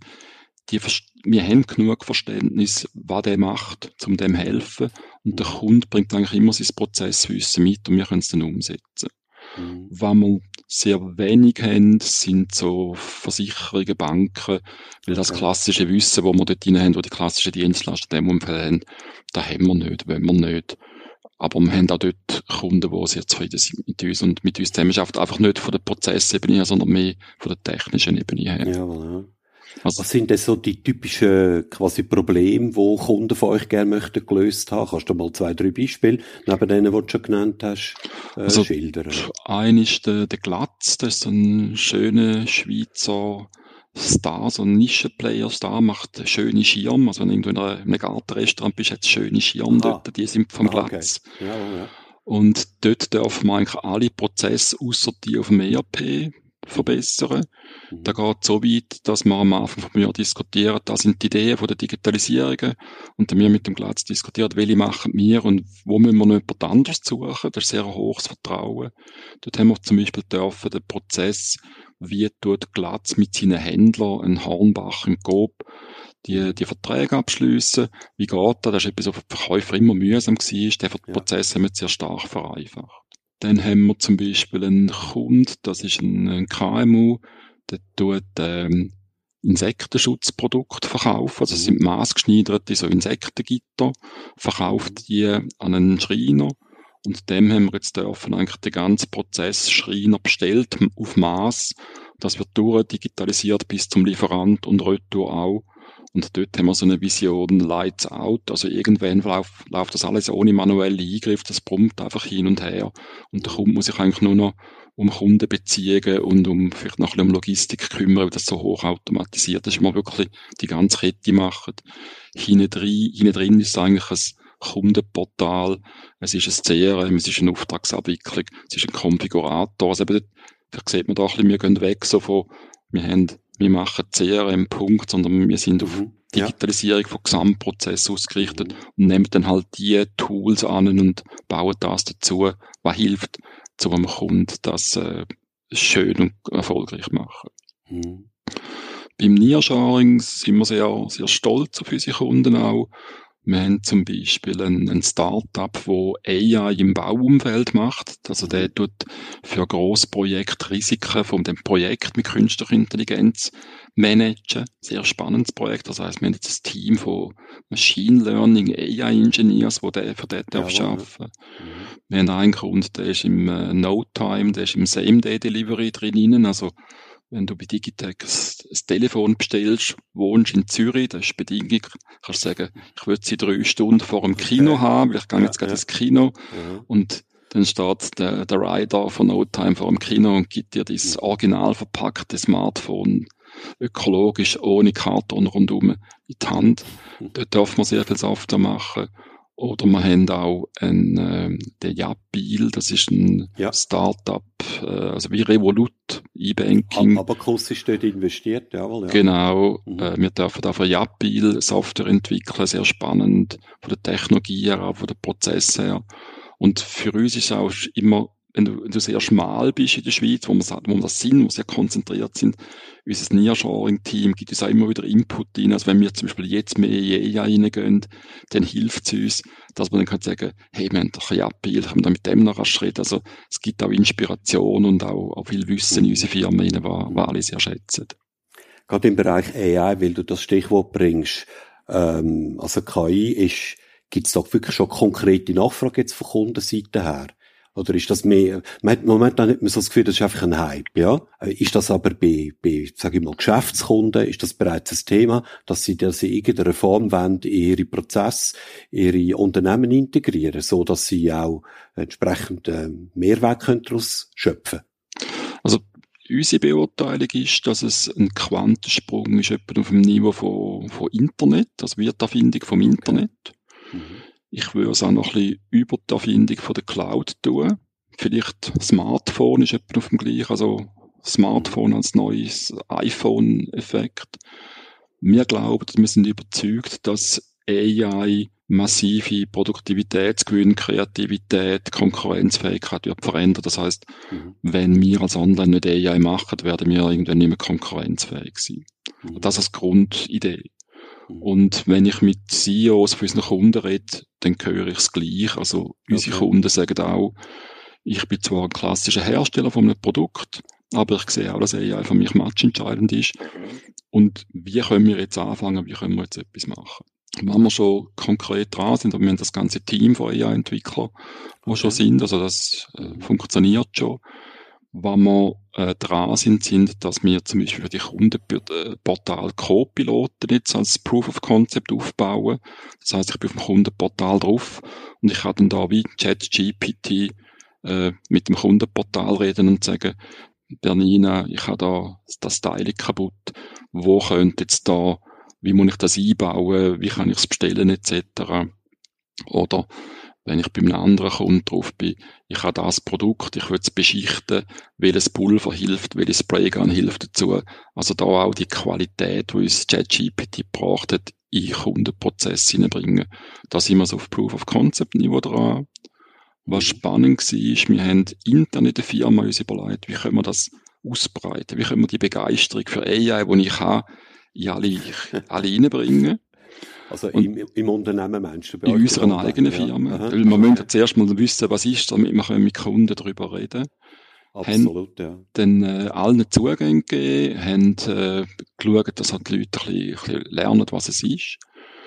die, wir haben genug Verständnis, was der macht, um dem helfen. Und der Kunde bringt eigentlich immer sein Prozesswissen mit und wir können es dann umsetzen. Mhm. Was wir sehr wenig haben, sind so Versicherungen, Banken, weil das klassische Wissen, wo wir dort drin haben, wo die klassischen Dienstleister in dem Umfeld haben, da haben wir nicht, wollen wir nicht. Aber wir haben auch dort Kunden, die sehr zufrieden sind mit uns und mit uns zusammenarbeiten. Einfach nicht von der Prozessebene her, sondern mehr von der technischen Ebene her. Ja, ja. Also, Was sind denn so die typischen quasi Probleme, die Kunden von euch gerne möchten gelöst haben? Kannst du mal zwei, drei Beispiele neben denen, die du schon genannt hast, äh, also, schildern? Ein ist der, der Glatz, das ist so ein schöner Schweizer Star, so ein Nischenplayer-Star, macht schöne Schirme. Also wenn du in einem Gartenrestaurant bist, hat es schöne Schirme Aha. dort, die sind vom ah, Glatz. Okay. Ja, ja. Und dort dürfen wir eigentlich alle Prozesse außer die auf dem ERP verbessern. Mhm. Da geht es so weit, dass wir am Anfang von mir diskutieren, das sind die Ideen von der Digitalisierung und dann wir mit dem Glatz diskutieren, welche machen wir und wo müssen wir noch jemand anderes suchen. Das ist sehr hohes Vertrauen. Dort haben wir zum Beispiel dürfen den Prozess, wie tut Glatz mit seinen Händlern, ein Hornbach im Coop, die, die Verträge abschließen. Wie geht das? Das ist etwas, was für Verkäufer immer mühsam war. Der Prozess haben wir sehr stark vereinfacht. Dann haben wir zum Beispiel einen Kunden, das ist ein, ein KMU, der tut ähm, Insektenschutzprodukte verkaufen. Also sind maßgeschneiderte so Insektengitter, verkauft die an einen Schreiner. Und dem haben wir jetzt dürfen eigentlich den ganzen Prozess Schreiner bestellt auf Maß. Das wird durchdigitalisiert bis zum Lieferant und retour auch. Und dort haben wir so eine Vision Lights Out. Also irgendwann läuft, läuft das alles ohne manuellen Eingriff. Das brummt einfach hin und her. Und der Kunde muss sich eigentlich nur noch um Kundenbeziehungen und um vielleicht noch ein bisschen um Logistik kümmern, weil das so hoch automatisiert ist. Man wirklich die ganze Kette macht. Hinten drin, hinten drin ist eigentlich ein Kundenportal. Es ist ein CRM, es ist eine Auftragsabwicklung, es ist ein Konfigurator. Also eben, vielleicht sieht man da ein bisschen, wir gehen weg so von, wir haben wir machen CRM-Punkt, sondern wir sind auf mhm. Digitalisierung ja. von Gesamtprozessen ausgerichtet und nehmen dann halt die Tools an und bauen das dazu, was hilft, zu einem Kunden das äh, schön und erfolgreich machen. Mhm. Beim Nearshoring sind wir sehr, sehr stolz auf unsere Kunden auch. Wir haben zum Beispiel ein, ein Startup, wo AI im Bauumfeld macht. Also der tut für Großprojekte Risiken von dem Projekt mit künstlicher Intelligenz managen. Sehr spannendes Projekt. Das heißt, wir haben jetzt ein Team von Machine Learning AI Engineers, wo der für den ja, arbeiten. Mhm. Wir haben einen Kunden, der ist im äh, No Time, der ist im Same Day Delivery drin. Also wenn du bei Digitec ein Telefon bestellst, wohnst in Zürich, das ist Bedingung, kannst du sagen, ich würde sie drei Stunden vor dem Kino okay. haben, weil ich gehe ja, jetzt gerade ja. ins Kino ja. und dann steht der, der Rider von No Time vor dem Kino und gibt dir dieses original verpackte Smartphone ökologisch, ohne Karton rundum in die Hand. Hm. Dort darf man sehr viel Software machen. Oder wir haben auch ein, äh, der Jabil, das ist ein ja. Startup, äh, also wie Revolut, E-Banking. Aber Kurs ist dort investiert, jawohl. Ja. Genau, mhm. äh, wir dürfen da für Jabil Software entwickeln, sehr spannend, von der Technologie her, auch von den Prozessen her. Und für uns ist es auch immer wenn du, wenn du sehr schmal bist in der Schweiz, wo wir, wo wir das sind, wo wir sehr konzentriert sind, unser Nearshoring-Team gibt uns auch immer wieder Input rein. Also wenn wir zum Beispiel jetzt mehr in EA reingehen, dann hilft es uns, dass man dann kann sagen, hey, wir haben doch ein Appeal, können wir mit dem noch rasch reden. Also es gibt auch Inspiration und auch, auch viel Wissen in unsere Firmen rein, was, was alle sehr schätzen. Gerade im Bereich AI, weil du das Stichwort bringst, ähm, also KI ist, gibt es da wirklich schon konkrete Nachfrage jetzt von Kundenseite her? Oder ist das mehr, man hat momentan hat man so das Gefühl, das ist einfach ein Hype, ja? Äh, ist das aber bei, bei, sag ich mal, Geschäftskunden, ist das bereits ein Thema, dass sie das in irgendeiner Form wollen, in ihre Prozesse, ihre Unternehmen integrieren, so dass sie auch entsprechend äh, Mehrwert können daraus schöpfen? Also, unsere Beurteilung ist, dass es ein Quantensprung ist, etwa auf dem Niveau von, von Internet, also Wiedererfindung vom Internet. Mhm. Ich würde es auch noch ein bisschen über die Erfindung von der Cloud tun. Vielleicht Smartphone ist etwa auf dem gleichen, also Smartphone als neues iPhone-Effekt. Wir glauben, wir sind überzeugt, dass AI massive Produktivitätsgewinn, Kreativität, Konkurrenzfähigkeit wird verändern. Das heißt, mhm. wenn wir als Online nicht AI machen, werden wir irgendwann nicht mehr konkurrenzfähig sein. Mhm. Das als Grundidee. Mhm. Und wenn ich mit CEOs von unseren Kunden rede, dann höre ich es gleich. Also unsere okay. Kunden sagen auch, ich bin zwar ein klassischer Hersteller von einem Produkt, aber ich sehe auch, dass AI für mich matchentscheidend ist. Und wie können wir jetzt anfangen, wie können wir jetzt etwas machen? Wenn wir schon konkret dran sind, wir haben das ganze Team von AI-Entwicklern, die okay. schon sind, also das äh, funktioniert schon. Was wir äh, dran sind, sind, dass wir zum Beispiel für die Kundenportal Co-Piloten jetzt als Proof of Concept aufbauen. Das heißt, ich bin auf dem Kundenportal drauf und ich kann dann da wie ChatGPT äh, mit dem Kundenportal reden und sagen, Bernina, ich habe da das Teil kaputt, wo könnte jetzt da, wie muss ich das einbauen, wie kann ich es bestellen etc. Oder wenn ich bei einem anderen Kunden drauf bin, ich habe das Produkt, ich will es beschichten, welches Pulver hilft, welches Spraygun hilft dazu. Also da auch die Qualität, die uns ChatGPT gebracht hat, in Kundenprozesse hineinbringen. Da sind wir so auf Proof of Concept Niveau dran. Was spannend war, ist, wir haben intern in der Firma uns überlegt, wie können wir das ausbreiten, wie können wir die Begeisterung für AI, die ich habe, in alle, alle reinbringen. Also im, im Unternehmen meinst du? Bei in unserer eigenen Firma. Ja. Weil wir müssen zuerst mal wissen, was ist, damit wir mit Kunden darüber reden Absolut, haben ja. dann äh, allen Zugang gegeben, haben äh, geschaut, dass halt die Leute ein bisschen, ein bisschen lernen, was es ist.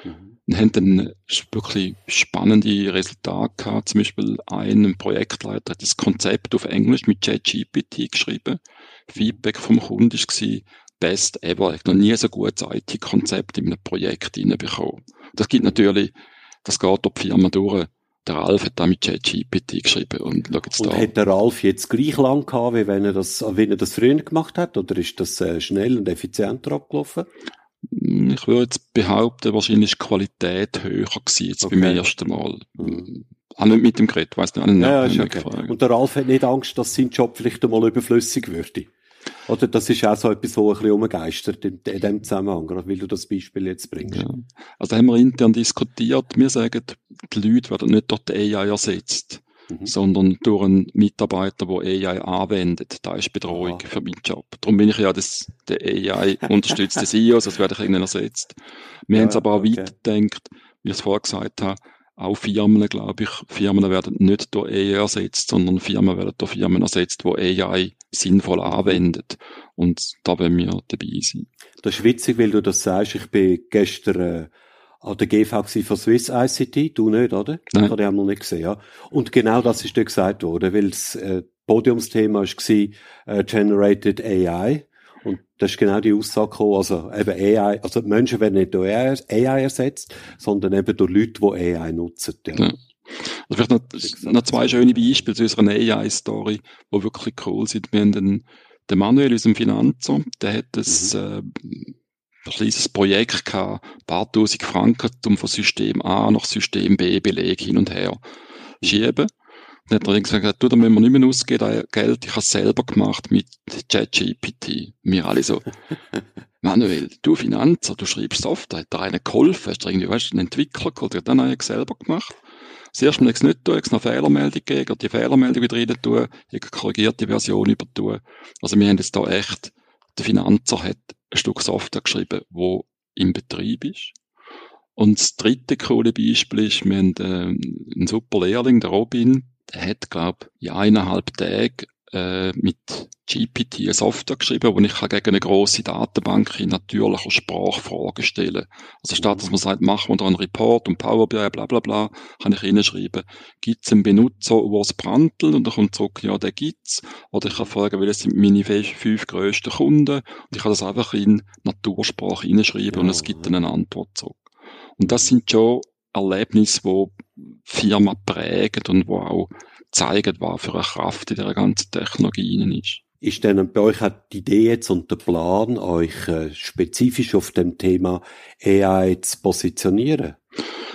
Mhm. Und haben dann wirklich spannende Resultate gehabt. Zum Beispiel ein Projektleiter hat das Konzept auf Englisch mit ChatGPT geschrieben. Feedback vom Kunden war, best ever. Ich habe noch nie so gutes IT-Konzept in einem Projekt reinbekommen. Das gibt natürlich, das geht durch die Firma durch. Der Ralf hat da mit ChatGPT geschrieben und schau jetzt und da. hat der Ralf jetzt gleich lang gehabt, wie wenn er das, wenn er das früher gemacht hat, oder ist das äh, schnell und effizienter abgelaufen? Ich würde jetzt behaupten, wahrscheinlich ist die Qualität höher gewesen jetzt okay. beim ersten Mal. Mhm. Habe nicht mit dem geredet, weiss nicht, ja, ja, okay. Und der Ralf hat nicht Angst, dass sein Job vielleicht einmal überflüssig würde? Oder das ist auch so etwas, wo ein bisschen umgeistert in, in dem Zusammenhang, gerade weil du das Beispiel jetzt bringst. Ja. Also haben wir intern diskutiert, wir sagen, die Leute werden nicht durch die AI ersetzt, mhm. sondern durch einen Mitarbeiter, der AI anwendet. Da ist Betreuung Aha. für meinen Job. Darum bin ich ja das, der AI [laughs] unterstützte CEO, sonst werde ich irgendwann ersetzt. Wir ja, haben es aber auch okay. weitergedacht, wie ich es vorher gesagt habe, auch Firmen, glaube ich, Firmen werden nicht durch AI ersetzt, sondern Firmen werden durch Firmen ersetzt, wo AI sinnvoll anwendet. Und da wollen wir dabei sein. Das ist witzig, weil du das sagst. Ich bin gestern äh, an der GV von Swiss ICT, du nicht, oder? Nein. Das habe ich noch nicht gesehen, ja. Und genau das ist dort gesagt worden, weil das äh, Podiumsthema war äh, Generated AI. Und das ist genau die Aussage gekommen, also eben AI, also die Menschen werden nicht durch AI ersetzt, sondern eben durch Leute, die AI nutzen. Ja. ja. Also vielleicht noch, noch zwei schöne Beispiele zu unserer AI-Story, die wirklich cool sind. Wir haben den, den Manuel, unserem Finanzer, der hat ein, mhm. äh, kleines Projekt gehabt, ein paar tausend Franken, um von System A nach System B Beleg hin und her schieben. Dann hat er gesagt, du, da müssen wir nicht mehr ausgeben, Geld, ich habe es selber gemacht mit ChatGPT. Wir alle so, [laughs] Manuel, du Finanzer, du schreibst Software, hat da einer geholfen, hast du irgendwie, weißt, einen Entwickler geholt, dann habe ich selber gemacht. Das erste Mal es nicht tun, noch Fehlermeldung gegeben, die Fehlermeldung wieder rein tun, ich korrigierte Version über tun. Also wir haben jetzt da echt, der Finanzer hat ein Stück Software geschrieben, wo im Betrieb ist. Und das dritte coole Beispiel ist, wir haben äh, einen super Lehrling, der Robin, der hat, glaube ich, in eineinhalb Tagen äh, mit GPT eine Software geschrieben, wo ich kann gegen eine grosse Datenbank in natürlicher Sprache Fragen stellen Also statt dass man sagt, machen wir da einen Report und Power BI, bla bla bla, kann ich reinschreiben, gibt es einen Benutzer, der es brandelt und dann kommt zurück, ja, der gibt's. Oder ich kann fragen, welche sind meine fünf grössten Kunden und ich kann das einfach in Natursprache reinschreiben ja. und es gibt dann eine Antwort zurück. Und das sind schon Erlebnisse, die Firma prägen und wo auch zeigen, was für eine Kraft in der ganzen Technologie ist. Ist denn bei euch auch die Idee jetzt und der Plan, euch äh, spezifisch auf dem Thema AI zu positionieren?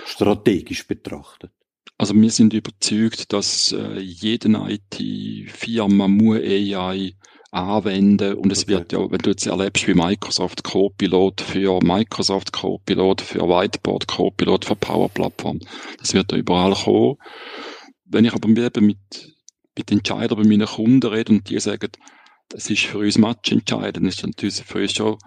Strategisch betrachtet? Also wir sind überzeugt, dass äh, jede IT-Firma muss AI anwenden und es okay. wird ja, wenn du jetzt erlebst wie Microsoft Copilot für Microsoft Copilot, für Whiteboard Copilot, für Power Plattform, das wird ja überall kommen. Wenn ich aber eben mit, mit Entscheidern bei meinen Kunden rede und die sagen, das ist für uns matchentscheidend, das ist natürlich für uns schon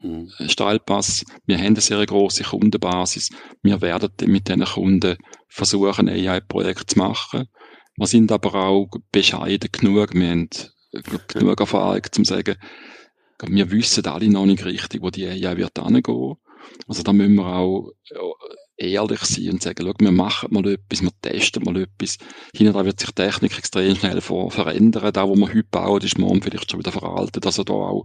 mhm. ein Steilpass. Wir haben eine sehr grosse Kundenbasis. Wir werden mit diesen Kunden versuchen, ein AI-Projekt zu machen. Wir sind aber auch bescheiden genug. Wir haben genug Erfahrung, um zu sagen, wir wissen alle noch nicht richtig, wo die AI wird hingehen. Also da müssen wir auch ehrlich sein und sagen, schau, wir machen mal etwas, wir testen mal etwas. Hinterher wird sich die Technik extrem schnell verändern. Da, wo wir heute bauen, ist morgen vielleicht schon wieder veraltet. Also da auch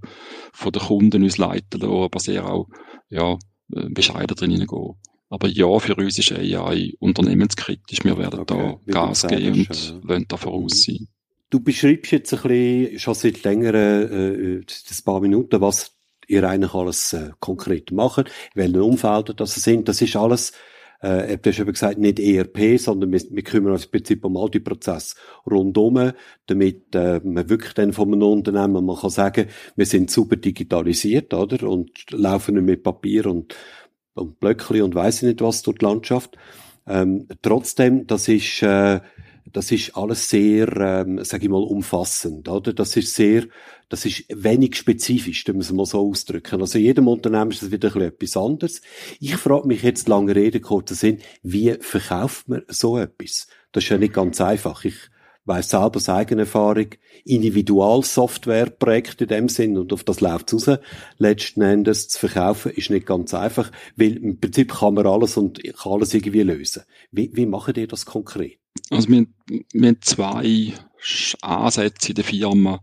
von den Kunden uns leiten lassen, aber sehr auch, ja, äh, bescheiden drin hineingehen. Aber ja, für uns ist AI unternehmenskritisch. Wir werden okay, da Gas geben und ja. wollen da voraus mhm. sein. Du beschreibst jetzt ein bisschen, schon seit längeren, äh, ein paar Minuten, was ihr eigentlich alles äh, konkret macht, welche Umfelder das sind. Das ist alles, äh, du hast eben gesagt, nicht ERP, sondern wir, wir kümmern uns im Prinzip um all die Prozesse rundum, damit äh, man wirklich dann von einem Unternehmen, man kann sagen, wir sind super digitalisiert, oder? Und laufen nicht mit Papier und, und Blöckli und weiss ich nicht was durch die Landschaft. Ähm, trotzdem, das ist, äh, das ist alles sehr, ähm, sage ich mal, umfassend, oder? Das ist sehr, das ist wenig spezifisch, da muss man so ausdrücken. Also jedem Unternehmen ist das wieder ein etwas anderes. Ich frage mich jetzt lange Rede, kurzer Sinn, wie verkauft man so etwas? Das ist ja nicht ganz einfach. Ich weiss selber aus eigener Erfahrung, Individualsoftwareprojekte in dem Sinn und auf das läuft raus. Letzten Endes zu verkaufen ist nicht ganz einfach, weil im Prinzip kann man alles und kann alles irgendwie lösen. Wie, wie machen ihr das konkret? Also wir, wir haben zwei Ansätze in der Firma.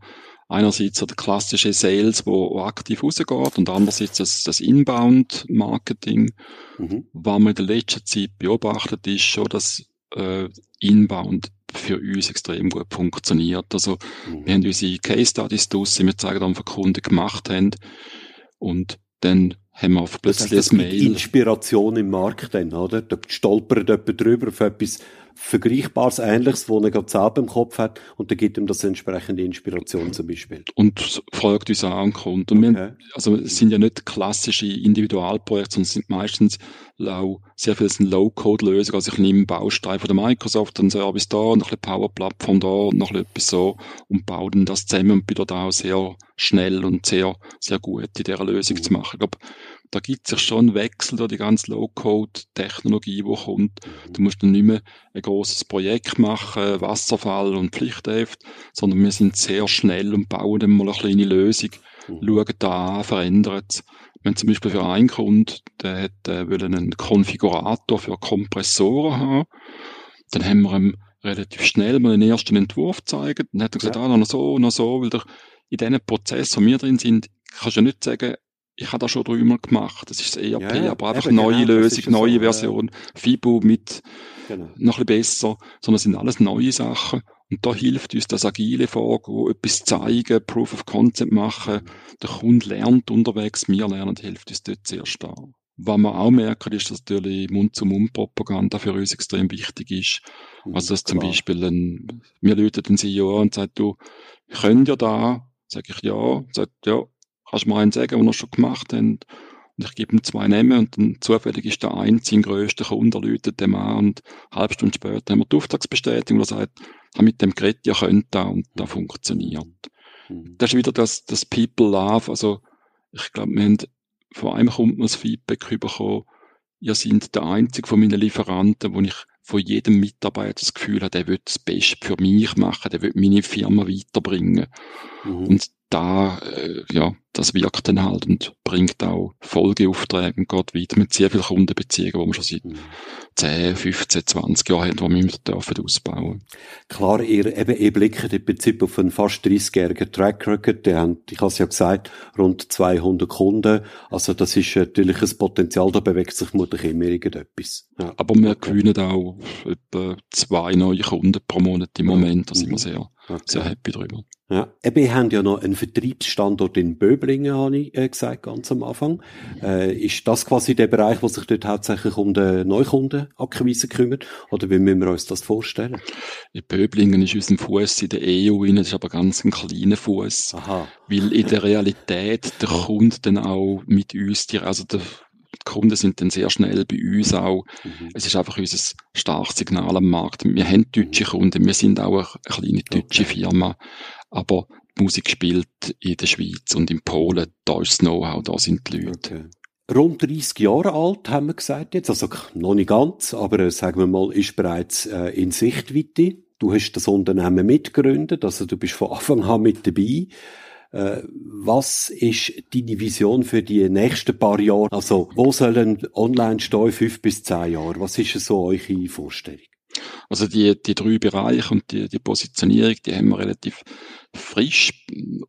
Einerseits so der klassische Sales, wo, wo aktiv rausgeht, und andererseits das, das Inbound-Marketing. Mhm. Was man in der letzten Zeit beobachtet, ist schon, dass äh, Inbound für uns extrem gut funktioniert. Also mhm. wir haben unsere Case Studies draussen, wir zeigen dann, was Kunden gemacht haben. Und dann haben wir auf plötzlich das, heißt, das Mail. Inspiration im Markt dann, oder? Da stolpert jemand drüber auf etwas, Vergleichbares, Ähnliches, wo er gerade selber im Kopf hat und dann gibt ihm das entsprechende Inspiration zum Beispiel. Und fragt uns an und okay. wir, also es sind ja nicht klassische Individualprojekte, sondern es sind meistens low, sehr viel sind Low-Code-Lösungen, also ich nehme einen Baustein von der Microsoft, einen Service da, noch ein Power-Plattform da, noch etwas so und baue dann das zusammen und bin da auch sehr schnell und sehr, sehr gut in dieser Lösung mhm. zu machen. Ich glaube, da gibt es schon einen Wechsel durch die ganze Low-Code-Technologie, die kommt. Du musst dann nicht mehr ein großes Projekt machen, Wasserfall und Pflichtheft, sondern wir sind sehr schnell und bauen dann mal eine kleine Lösung, mhm. schauen da an, verändern es. Haben zum Beispiel für einen Kunden, der hat, äh, einen Konfigurator für Kompressoren haben. Dann haben wir ihm relativ schnell mal den ersten Entwurf gezeigt. Dann hat er gesagt, ja. ah, noch so, noch so, weil der, in diesen Prozess, wo wir drin sind, kannst du ja nicht sagen, ich habe das schon dreimal gemacht. Das ist das ERP, ja, aber einfach eben, neue genau, Lösung, neue so, Version, ja. FIBO mit genau. noch ein bisschen besser, sondern es sind alles neue Sachen. Und da hilft uns das agile Vorgehen, etwas zeigen, Proof of Concept machen. Der Kunde lernt unterwegs, wir lernen, hilft uns dort sehr stark. Was wir auch merken, ist, dass natürlich Mund-zu-Mund-Propaganda für uns extrem wichtig ist. Mhm, also, dass zum Beispiel ein, wir löten den CEO und sagen, du, könnt ja da? Sag ich ja. Sagt, ja, kannst du mir einen sagen, den wir schon gemacht haben. Und ich gebe ihm zwei Namen und dann zufällig ist der eine sein grösster Kunde, läutet dem an und eine halbe Stunde später haben wir die Auftragsbestätigung, der sagt, habe mit dem geredet, ja könnt da und da funktioniert. Mhm. Das ist wieder das, das People Love, also ich glaube, wir haben von einem Kunden das Feedback bekommen, ihr seid der einzige von meinen Lieferanten, wo ich von jedem Mitarbeiter das Gefühl habe, der will das Beste für mich machen, der will meine Firma weiterbringen. Mhm. Und da, äh, ja, das wirkt dann halt und bringt auch Folgeaufträge und geht weiter mit sehr vielen Kundenbeziehungen, die wir schon seit mhm. 10, 15, 20 Jahren haben, die wir dürfen ausbauen. Klar, ihr, eben, ihr blickt im Prinzip auf einen fast 30-jährigen Track Record. Der haben, ich habe es ja gesagt, rund 200 Kunden. Also das ist natürlich ein Potenzial, da bewegt sich vermutlich immer irgendetwas. Ja. Aber wir gewinnen auch etwa zwei neue Kunden pro Monat im Moment. Da sind wir mhm. sehr, okay. sehr happy drüber. Ja, eben, wir haben ja noch einen Vertriebsstandort in Böblingen, habe ich äh, gesagt, ganz am Anfang. Äh, ist das quasi der Bereich, wo sich dort hauptsächlich um den Neukundenakquise kümmert? Oder wie müssen wir uns das vorstellen? In Böblingen ist unser Fuß in der EU rein, das ist aber ganz ein kleiner Fuß. Aha. Weil in der Realität der Kunde dann auch mit uns, also der die Kunden sind dann sehr schnell bei uns auch. Mhm. Es ist einfach unser starkes Signal am Markt. Wir haben deutsche Kunden, wir sind auch eine kleine deutsche okay. Firma aber die Musik spielt in der Schweiz und in Polen, da ist das Know-how, da sind die Leute. Okay. Rund 30 Jahre alt, haben wir gesagt jetzt, also noch nicht ganz, aber äh, sagen wir mal, ist bereits äh, in Sichtweite. Du hast das Unternehmen mitgegründet, also du bist von Anfang an mit dabei. Äh, was ist deine Vision für die nächsten paar Jahre? Also, wo sollen online stehen, fünf bis zehn Jahre? Was ist so eure Vorstellung? Also die, die drei Bereiche und die, die Positionierung, die haben wir relativ frisch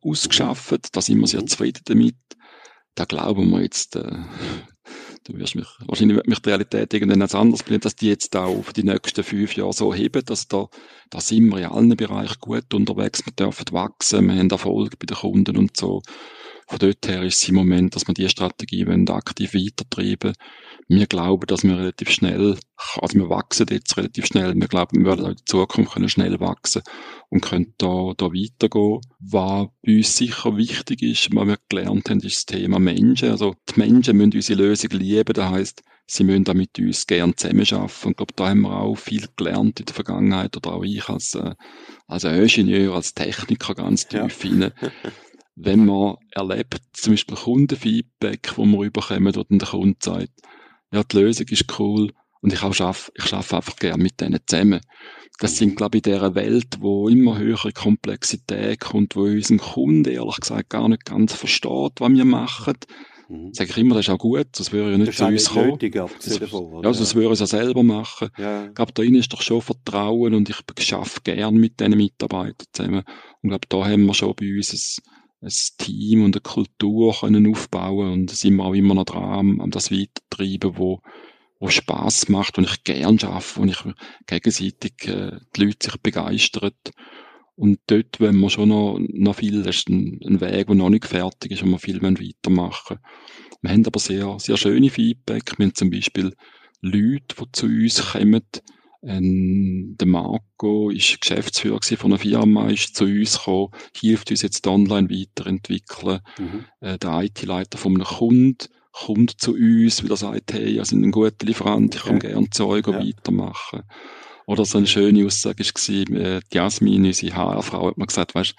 ausgeschafft. Da sind wir sehr mhm. zufrieden damit. Da glauben wir jetzt, äh, du wirst mich, wahrscheinlich wird mich die Realität irgendwann als anders bringen, dass die jetzt auch für die nächsten fünf Jahre so heben, dass da, da sind wir in allen Bereichen gut unterwegs, wir dürfen wachsen, wir haben Erfolg bei den Kunden und so. Von dort her ist es im Moment, dass wir die Strategie aktiv weitertreiben wir glauben, dass wir relativ schnell, also wir wachsen jetzt relativ schnell, wir glauben, wir werden auch in Zukunft können schnell wachsen und können da, da weitergehen. Was bei uns sicher wichtig ist, was wir gelernt haben, ist das Thema Menschen. Also die Menschen müssen unsere Lösung lieben, das heisst, sie müssen da mit uns gern zusammenarbeiten. Und ich glaube, da haben wir auch viel gelernt in der Vergangenheit oder auch ich als, äh, als Ingenieur, als Techniker ganz tief ja. rein. [laughs] Wenn man erlebt, zum Beispiel Kundenfeedback, wo wir überkommen, wo dann der Kunde sagt, ja, die Lösung ist cool und ich, auch schaff, ich schaffe einfach gerne mit denen zusammen. Das sind, glaube ich, in dieser Welt, wo immer höhere Komplexität kommt, wo unseren Kunden ehrlich gesagt gar nicht ganz versteht, was wir machen. Mhm. Sage ich immer, das ist auch gut, sonst würde ja nicht zu uns kommen. Nötig, davon, ja, sonst würde ich es ja selber machen. Ja. Ich glaube, da ist doch schon Vertrauen und ich schaffe gern mit diesen Mitarbeitern zusammen. Und ich glaube, da haben wir schon bei uns ein, ein Team und eine Kultur können aufbauen und sind wir auch immer noch dran, an das weiterzutreiben, wo, wo Spaß macht, wo ich gern schaffe, wo ich gegenseitig äh, die Leute sich begeistern. Und dort wollen wir schon noch, noch viel, das ist ein, ein Weg, der noch nicht fertig ist, wo wir viel weitermachen Wir haben aber sehr, sehr schöne Feedback. Wir haben zum Beispiel Leute, die zu uns kommen, ähm, der Marco ist Geschäftsführer von einer Firma, ist zu uns gekommen, hilft uns jetzt online weiterentwickeln. Mhm. Äh, der IT-Leiter von einem Kunden kommt zu uns, weil er sagt, hey, ihr seid ein guter Lieferant, ich kann okay. gerne Zeug ja. weitermachen. Oder so eine schöne Aussage war, äh, die Jasmin, unsere HR-Frau, hat mir gesagt, weißt,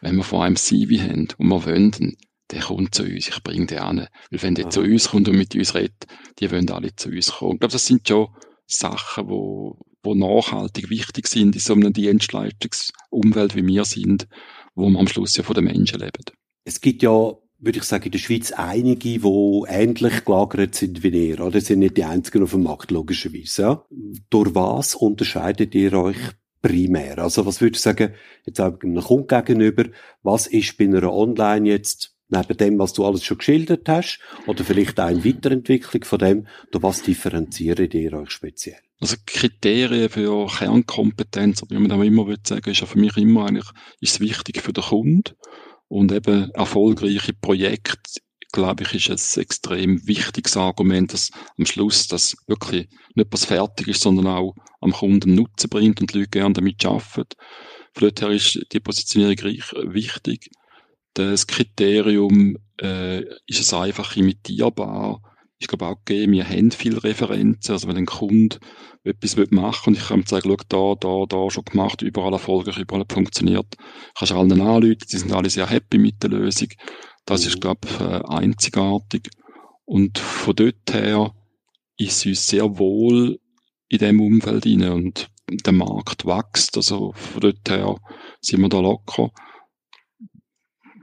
wenn wir vor einem CV haben und wir wollen, der kommt zu uns, ich bringe den an. Weil wenn der Aha. zu uns kommt und mit uns redet, die wollen alle zu uns kommen. Ich glaube, das sind schon Sachen, wo, wo nachhaltig wichtig sind in so einer Dienstleistungsumwelt wie wir sind, wo wir am Schluss ja von den Menschen leben. Es gibt ja würde ich sagen, in der Schweiz einige, die ähnlich gelagert sind wie ihr, oder? sind nicht die einzigen auf dem Markt, logischerweise, ja? Durch was unterscheidet ihr euch primär? Also, was würdest du sagen, jetzt auch einem Kunden gegenüber, was ist bei einer Online jetzt neben dem, was du alles schon geschildert hast, oder vielleicht auch eine Weiterentwicklung von dem, durch was differenziert ihr euch speziell? Also Kriterien für Kernkompetenz, wie man immer will sagen, ist ja für mich immer eigentlich, ist es wichtig für den Kunden und eben erfolgreiche Projekte, glaube ich, ist ein extrem wichtiges Argument, dass am Schluss das wirklich nicht was fertig ist, sondern auch am Kunden Nutzen bringt und die Leute gerne damit arbeiten. Von daher ist die Positionierung wichtig das Kriterium, äh, ist es einfach imitierbar? Ich glaube auch gegeben, wir haben viele Referenzen, also wenn ein Kunde etwas machen und ich kann ihm sagen, schau, da, da, da schon gemacht, überall erfolgreich, überall funktioniert, kannst du allen anrufen, die sind alle sehr happy mit der Lösung. Das ist, mhm. glaube ich, äh, einzigartig. Und von dort her ist es uns sehr wohl in dem Umfeld rein und der Markt wächst, also von dort her sind wir da locker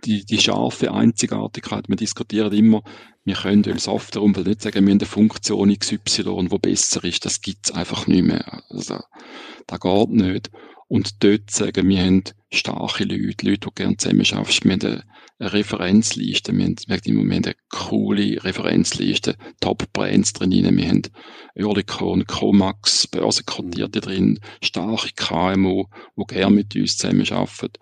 die, die scharfe Einzigartigkeit. Wir diskutieren immer, wir können im Softwareumfeld nicht sagen, wir haben eine Funktion XY, die besser ist. Das gibt's einfach nicht mehr. Also, das geht nicht. Und dort sagen, wir haben starke Leute, Leute, die gerne zusammenarbeiten. Wir haben eine Referenzliste. Wir haben, wir haben eine coole Referenzliste, Top-Brands drin. Wir haben Earlycon, Comax, Börsenkotierte drin, starke KMU, die gerne mit uns zusammenarbeiten.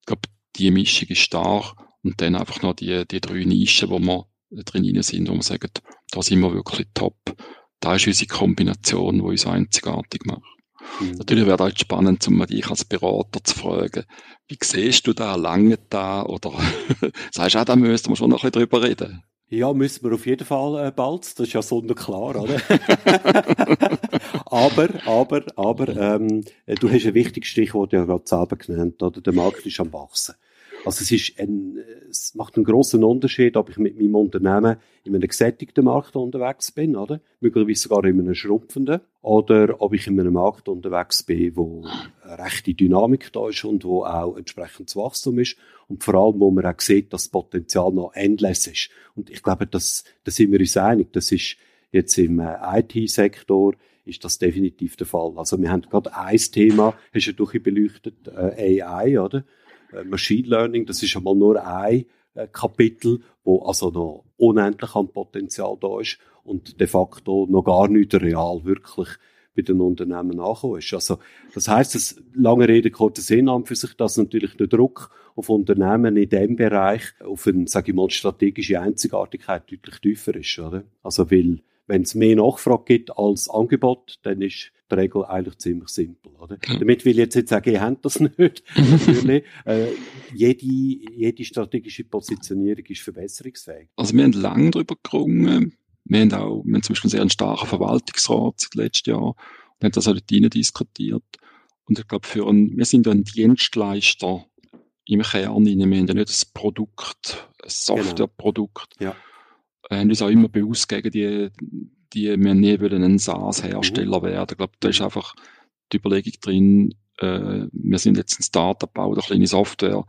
Ich glaube, die Mischung ist stark und dann einfach noch die, die drei Nischen, wo wir drin sind, wo wir sagen, da sind wir wirklich top. Da ist unsere Kombination, die uns einzigartig macht. Mhm. Natürlich wäre es spannend, um dich als Berater zu fragen, wie siehst du da, lange da, oder [laughs] sagst du auch, da müssten wir schon noch ein bisschen drüber reden? Ja, müssen wir auf jeden Fall äh, bald, das ist ja sonnenklar, oder? [laughs] aber, aber, aber, ähm, du hast ein wichtiges Stichwort ja gerade selber genannt, oder? Der Markt ist am wachsen. Also es ist ein, es macht einen großen Unterschied, ob ich mit meinem Unternehmen in einem gesättigten Markt unterwegs bin, oder? Möglicherweise sogar in einem schrumpfenden. Oder ob ich in einem Markt unterwegs bin, wo eine rechte Dynamik da ist und wo auch entsprechendes Wachstum ist. Und vor allem, wo man auch sieht, dass das Potenzial noch endless ist. Und ich glaube, das, da sind wir uns einig. Das ist jetzt im äh, IT-Sektor, ist das definitiv der Fall. Also wir haben gerade ein Thema, hast du ja beleuchtet, äh, AI, oder? Äh, Machine Learning, das ist einmal nur ein äh, Kapitel, wo also noch unendlich an Potenzial da ist und de facto noch gar nicht real wirklich bei den Unternehmen nachgekommen ist. Also, das heißt, dass lange Rede, kurzer Sinn an für sich, dass natürlich der Druck auf Unternehmen in dem Bereich auf eine, sage ich mal, strategische Einzigartigkeit deutlich tiefer ist, oder? Also, weil wenn es mehr Nachfrage gibt als Angebot, dann ist die Regel eigentlich ziemlich simpel. Oder? Mhm. Damit will ich jetzt nicht sagen, ihr habt das [laughs] nicht. Natürlich. äh, jede, jede strategische Positionierung ist verbesserungsfähig. Also wir haben lange darüber gerungen. Wir haben auch wir haben zum Beispiel einen sehr starken Verwaltungsrat seit letztem Jahr und haben das auch dort diskutiert. Und ich glaube, für ein, wir sind ja ein Dienstleister im Kern. Wir haben ja nicht ein Produkt, ein genau. Softwareprodukt. Genau. Ja haben uns auch immer bewusst gegen die, die wir nie wollen ein SaaS-Hersteller mhm. werden. Ich glaube, da ist einfach die Überlegung drin, äh, wir sind jetzt ein Startup, bauen eine kleine Software.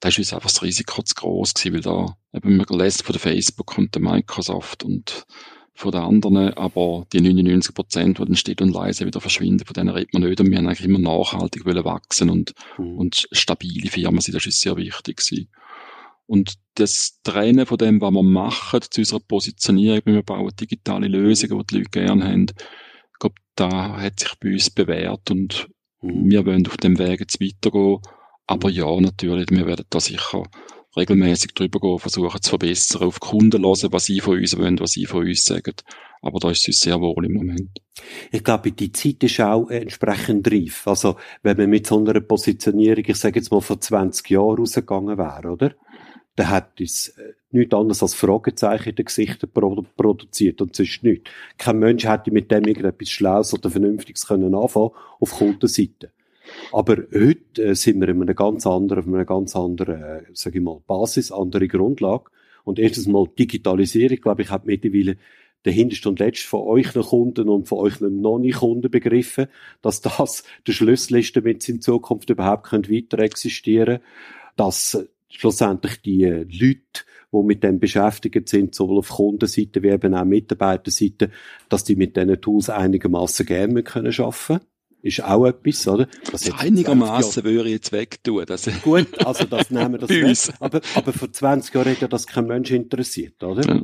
Da ist uns einfach das Risiko zu groß gewesen, weil da eben man lässt von der Facebook und der Microsoft und von den anderen, aber die 99 Prozent, die dann steht und leise wieder verschwinden, von denen redet man nicht und wir haben eigentlich immer nachhaltig wollen wachsen und, mhm. und stabile Firmen sind, das ist sehr wichtig gewesen. Und das Trennen von dem, was wir machen, zu unserer Positionierung, wenn wir bauen digitale Lösungen, die die Leute gerne haben, ich glaube, da hat sich bei uns bewährt und mhm. wir wollen auf dem Weg jetzt weitergehen. Aber ja, natürlich, wir werden da sicher regelmäßig drüber gehen, versuchen zu verbessern, auf die Kunden hören, was sie von uns wollen, was sie von uns sagen. Aber da ist es uns sehr wohl im Moment. Ich glaube, die Zeit ist auch entsprechend reif. Also, wenn man mit so einer Positionierung, ich sage jetzt mal, vor 20 Jahren rausgegangen wäre, oder? Der hat uns äh, nichts anderes als Fragezeichen in den Gesichtern produziert und sonst nichts. Kein Mensch hätte mit dem irgendetwas Schlaues oder Vernünftiges können anfangen auf Kundenseite. Aber heute äh, sind wir in einer ganz anderen, auf einer ganz anderen, äh, sage ich mal, Basis, andere Grundlage. Und erstens mal Digitalisierung, glaube ich, hat mittlerweile der hinterste und letzte von euch Kunden und von euch noch nicht Kunden begriffen, dass das [laughs] der Schlüssel ist, damit sie in Zukunft überhaupt weiter existieren können, dass schlussendlich die äh, Leute, die mit dem beschäftigt sind, sowohl auf Kundenseite wie eben auch Mitarbeiterseite, dass die mit diesen Tools einigermaßen gerne können arbeiten ist auch etwas, oder? Das einigermaßen würde ich jetzt wegtun. Das Gut, also das nehmen wir [laughs] das weg. Aber, aber vor 20 Jahren hat ja das kein Mensch interessiert, oder? Ja.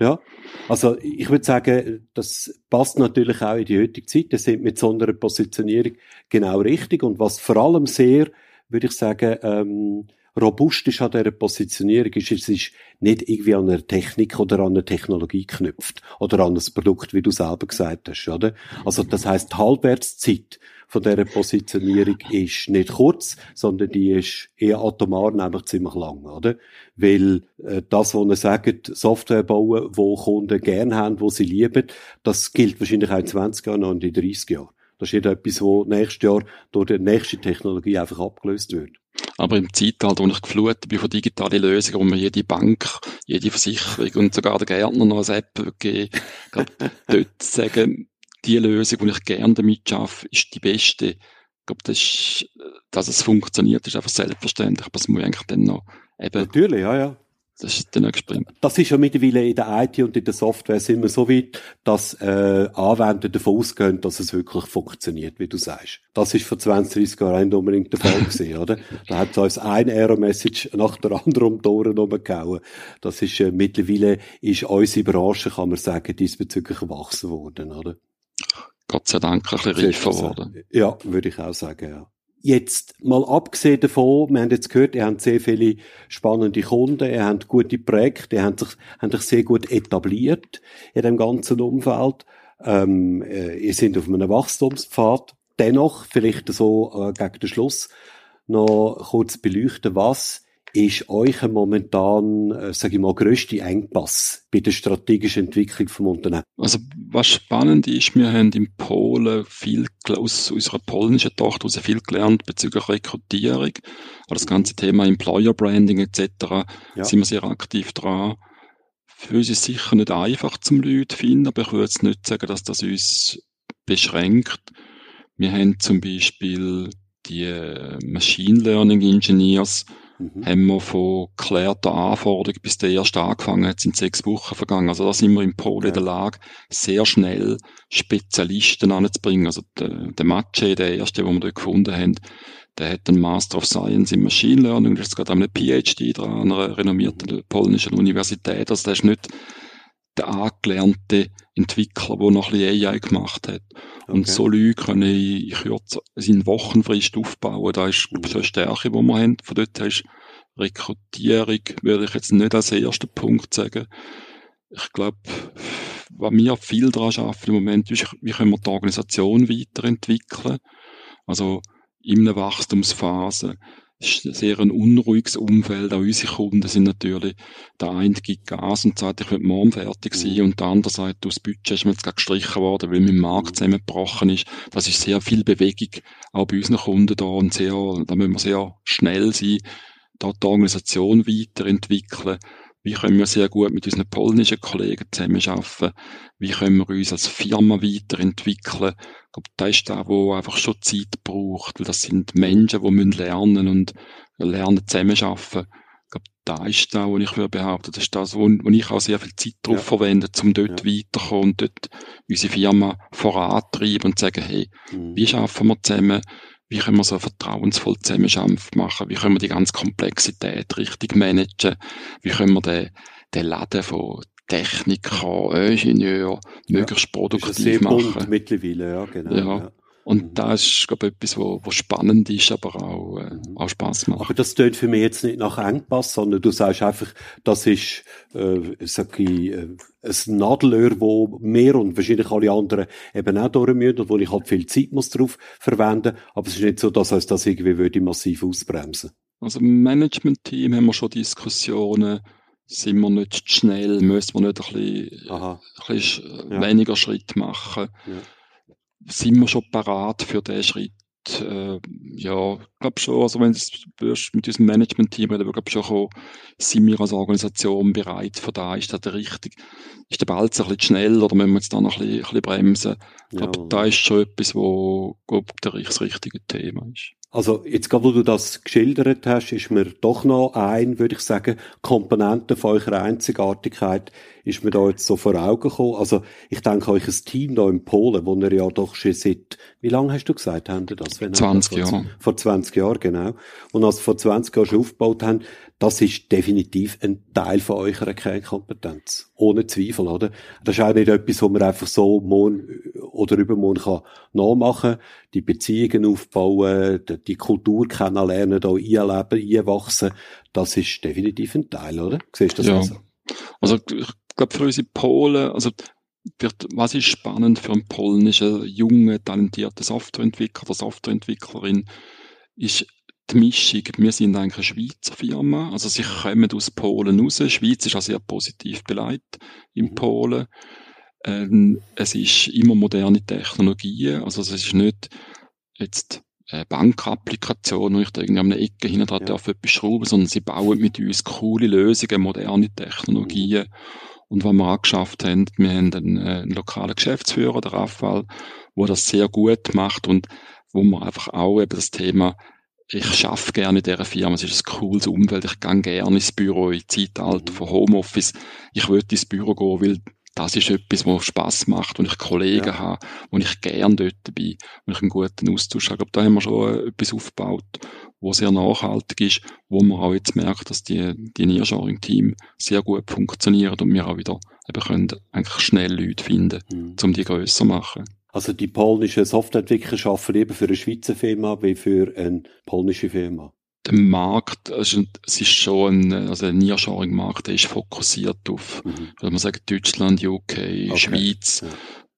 ja. Also ich würde sagen, das passt natürlich auch in die heutige Zeit. Das sind mit so einer Positionierung genau richtig. Und was vor allem sehr, würde ich sagen, ähm, robust ist an dieser Positionierung, ist, es ist nicht irgendwie an einer Technik oder an einer Technologie geknüpft oder an ein Produkt, wie du selber gesagt hast, oder? Also, das heißt, die Halbwertszeit von dieser Positionierung ist nicht kurz, sondern die ist eher atomar, nämlich ziemlich lang, oder? Weil äh, das, was ihr sagt, Software bauen, wo Kunden gern haben, wo sie lieben, das gilt wahrscheinlich auch in 20 Jahren und in 30 Jahren. Das ist nicht etwas, wo nächstes Jahr durch die nächste Technologie einfach abgelöst wird. Aber im Zeitalter, wo ich geflutet bin von digitalen Lösungen, wo mir jede Bank, jede Versicherung und sogar der Gärtner noch eine App geben, [laughs] dort sagen, die Lösung, die ich gerne damit schaffe, ist die beste. Ich glaube, das ist, dass es funktioniert, ist einfach selbstverständlich, aber es muss eigentlich dann noch eben. Natürlich, ja, ja. Das ist der nächste Sprint. Das ist ja mittlerweile in der IT und in der Software sind wir so weit, dass äh, Anwender davon ausgehen, dass es wirklich funktioniert, wie du sagst. Das ist vor 20, 30 Jahren nicht unbedingt der Fall gewesen, [laughs] oder? Da hat uns ein Error-Message nach der anderen um die Ohren rumgehauen. Das ist äh, mittlerweile ist unsere Branche, kann man sagen, diesbezüglich erwachsen worden, oder? Gott sei Dank ein bisschen reifer geworden. Ja, würde ich auch sagen, ja. Jetzt mal abgesehen davon, wir haben jetzt gehört, ihr habt sehr viele spannende Kunden, ihr habt gute Projekte, ihr habt sich, habt sich sehr gut etabliert in dem ganzen Umfeld. Ähm, äh, ihr seid auf einem Wachstumspfad. Dennoch, vielleicht so äh, gegen den Schluss, noch kurz beleuchten, was ist euch momentan, äh, sage ich mal, grösste Engpass bei der strategischen Entwicklung vom Unternehmen? Also was spannend ist, wir haben in Polen viel aus unserer polnischen Tochter aus viel gelernt bezüglich Rekrutierung, das ganze Thema Employer Branding etc. Ja. sind wir sehr aktiv dran. Für uns ist es sicher nicht einfach zum Leute finden, aber ich würde jetzt nicht sagen, dass das uns beschränkt. Wir haben zum Beispiel die äh, Machine Learning Engineers, mhm. haben wir von klärter Anforderung, bis der erste angefangen hat, sind sechs Wochen vergangen. Also da sind wir im Pol ja. in der Lage, sehr schnell Spezialisten anzubringen. Also der, der Matche, der erste, den wir dort gefunden haben, der hat einen Master of Science in Machine Learning, der ist gerade einen PhD dran, an einer renommierten polnischen Universität. Also der ist nicht der angelernte Entwickler, der noch ein bisschen AI gemacht hat. Okay. Und so Leute können ich, ich würde in Wochenfrist aufbauen. Da ist mhm. so eine Stärke, die wir haben. Von dort ist Rekrutierung, würde ich jetzt nicht als ersten Punkt sagen. Ich glaube, was wir viel daran arbeiten im Moment, ist, wie können wir die Organisation weiterentwickeln. Also, in einer Wachstumsphase sehr ein unruhiges Umfeld. Auch unsere Kunden sind natürlich, der eine gibt Gas und sagt, ich will morgen fertig sein, mhm. und der andere sagt, das Budget ist mir jetzt gerade gestrichen worden, weil mein Markt mhm. zusammengebrochen ist. Das ist sehr viel Bewegung, auch bei unseren Kunden da, und sehr, da müssen wir sehr schnell sein, da die Organisation weiterentwickeln. Wie können wir sehr gut mit unseren polnischen Kollegen zusammenarbeiten? Wie können wir uns als Firma weiterentwickeln? Ich glaube, das ist das, wo einfach schon Zeit braucht, weil das sind Menschen, die müssen lernen und lernen zusammenarbeiten. Ich glaube, da ist das, wo ich würde behaupten, das ist das, wo, wo ich auch sehr viel Zeit drauf ja. verwende, um dort ja. weiterzukommen und dort unsere Firma vorantreiben und sagen, hey, mhm. wie schaffen wir zusammen? Wie können wir so vertrauensvoll Zusammenarbeit machen, wie können wir die ganze Komplexität richtig managen, wie können wir den, den Laden von Techniker, Ingenieur möglichst produktiv machen. mittlerweile, ja, genau. Ja. ja. Und mhm. das ist, glaube ich, etwas, wo spannend ist, aber auch, äh, mhm. auch Spaß macht. Aber das tönt für mich jetzt nicht nach Engpass, sondern du sagst einfach, das ist, äh, sag ich, äh, ein Nadelöhr, wo mehr und wahrscheinlich alle anderen eben auch durch müssen und wo ich halt viel Zeit muss drauf verwenden. Aber es ist nicht so, dass uns das irgendwie würde massiv ausbremsen. Also im Management-Team haben wir schon Diskussionen, sind wir nicht schnell, müssen wir nicht ein bisschen, ein bisschen ja. weniger Schritt machen. Ja sind wir schon parat für den Schritt? Äh, ja, ich glaube schon, also wenn du mit unserem Management-Team reden, glaube schon kommen, sind wir als Organisation bereit für da, ist das der richtig, ist der Ball ein bisschen schnell oder müssen wir jetzt da noch ein bisschen, ein bisschen bremsen? Ich glaube, ja. da ist schon etwas, wo, glaub, das richtige Thema ist. Also jetzt gerade, wo du das geschildert hast, ist mir doch noch ein, würde ich sagen, Komponente von eurer Einzigartigkeit ist mir da jetzt so vor Augen gekommen. Also ich denke, euch ein Team da in Polen, wo ihr ja doch schon seit, wie lange hast du gesagt, haben ihr das? Wenn 20 Jahre. Vor 20 Jahren, genau. Und als vor 20 Jahren schon aufgebaut haben, das ist definitiv ein Teil von eurer Kernkompetenz. Ohne Zweifel, oder? Das ist auch nicht etwas, wo man einfach so morgen oder übermorgen kann nachmachen, die Beziehungen aufbauen, die Kultur kennenlernen, da einleben, einwachsen. Das ist definitiv ein Teil, oder? Siehst du das ja. also? Also, ich glaube, für unsere Polen, also, wird, was ist spannend für einen polnischen, jungen, talentierten Softwareentwickler oder Softwareentwicklerin, ist die Mischung. Wir sind eigentlich eine Schweizer Firma, also sie kommen aus Polen raus. Die Schweiz ist auch sehr positiv beleidigt in mhm. Polen. Ähm, es ist immer moderne Technologien, also es ist nicht jetzt eine Bankapplikation, wo ich da irgendwie an einer Ecke hinten dran ja. darf etwas schrauben, sondern sie bauen mit uns coole Lösungen, moderne Technologien. Mhm. Und was wir auch geschafft haben, wir haben einen, äh, einen lokalen Geschäftsführer, der Raphael, der das sehr gut macht und wo man einfach auch eben das Thema ich schaffe gerne in dieser Firma, es ist ein cooles Umfeld, ich gehe gerne ins Büro, im Zeitalter mhm. von Homeoffice. Ich würde ins Büro gehen, weil das ist etwas, was Spaß macht, wo ich Kollegen ja. habe, wo ich gerne dort bin, wo ich einen guten Austausch habe. Ich glaube, da haben wir schon etwas aufgebaut, wo sehr nachhaltig ist, wo man auch jetzt merkt, dass die, die Nearshoring-Team sehr gut funktionieren und wir auch wieder eben können eigentlich schnell Leute finden, mhm. um die grösser zu machen. Also die polnischen Softwareentwickler arbeiten eben für eine Schweizer Firma wie für eine polnische Firma. Der Markt, also es ist schon ein, also ein Nearshoring-Markt, der ist fokussiert auf, mhm. würde man sagen, Deutschland, UK, okay. Schweiz. Ja.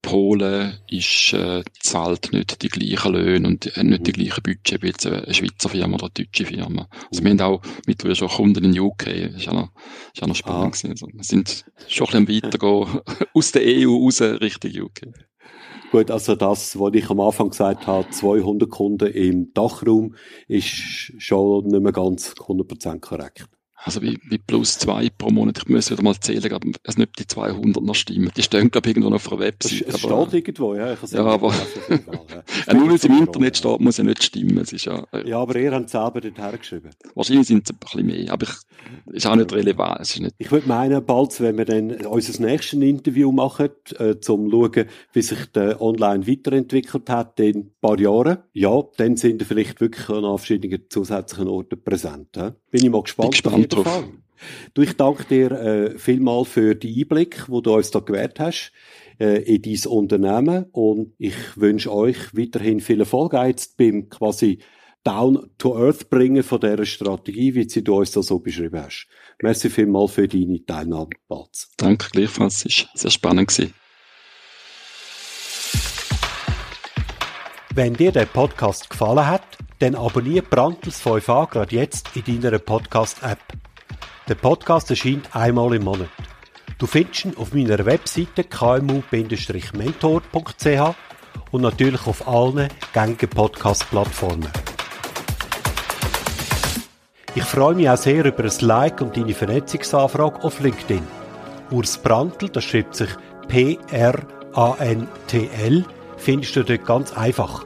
Polen ist, äh, zahlt nicht die gleichen Löhne und äh, nicht die gleichen Budget wie jetzt eine Schweizer Firma oder eine deutsche Firma. Also wir haben auch mittlerweile schon Kunden in UK. Das ist auch noch, ist auch noch spannend ah. gewesen. Also wir sind schon ein bisschen weitergehen [laughs] aus der EU raus Richtung UK. Gut, also das, was ich am Anfang gesagt habe, 200 Kunden im Dachraum, ist schon nicht mehr ganz 100% korrekt. Also wie, wie plus zwei pro Monat. Ich muss wieder mal zählen, aber es nicht die 200 noch stimmen. Die stehen, glaube ich, irgendwo noch auf einer Website. Es steht aber, irgendwo, ja. Ich ja, aber, ja. [laughs] nur weil es im Internet steht, muss ja nicht stimmen. Es ist ja, äh, ja, aber ihr habt es selber dort hergeschrieben. Wahrscheinlich sind es ein bisschen mehr, aber ich, ist auch nicht relevant. Es ist nicht ich würde meinen, bald, wenn wir dann unser nächstes Interview machen, äh, zum schauen, wie sich der Online weiterentwickelt hat in ein paar Jahren, ja, dann sind wir vielleicht wirklich an verschiedenen zusätzlichen Orten präsent. Ja? Bin ich mal gespannt. Gespannt drauf. Du, ich danke dir äh, vielmal für den Einblick, wo du uns da gewährt hast äh, in dein Unternehmen und ich wünsche euch weiterhin viel Erfolg jetzt beim quasi down to earth bringen von dieser Strategie, wie sie du uns da so beschrieben hast. Merci vielmal für deine Teilnahme, Batz. Danke gleichfalls, es war sehr spannend. Gewesen. Wenn dir der Podcast gefallen hat, dann abonniere Brandtels 5a gerade jetzt in deiner Podcast-App. Der Podcast erscheint einmal im Monat. Du findest ihn auf meiner Webseite kmu-mentor.ch und natürlich auf allen gängigen Podcast-Plattformen. Ich freue mich auch sehr über ein Like und deine Vernetzungsanfrage auf LinkedIn. Urs Brandl, das schreibt sich P-R-A-N-T-L, findest du dort ganz einfach.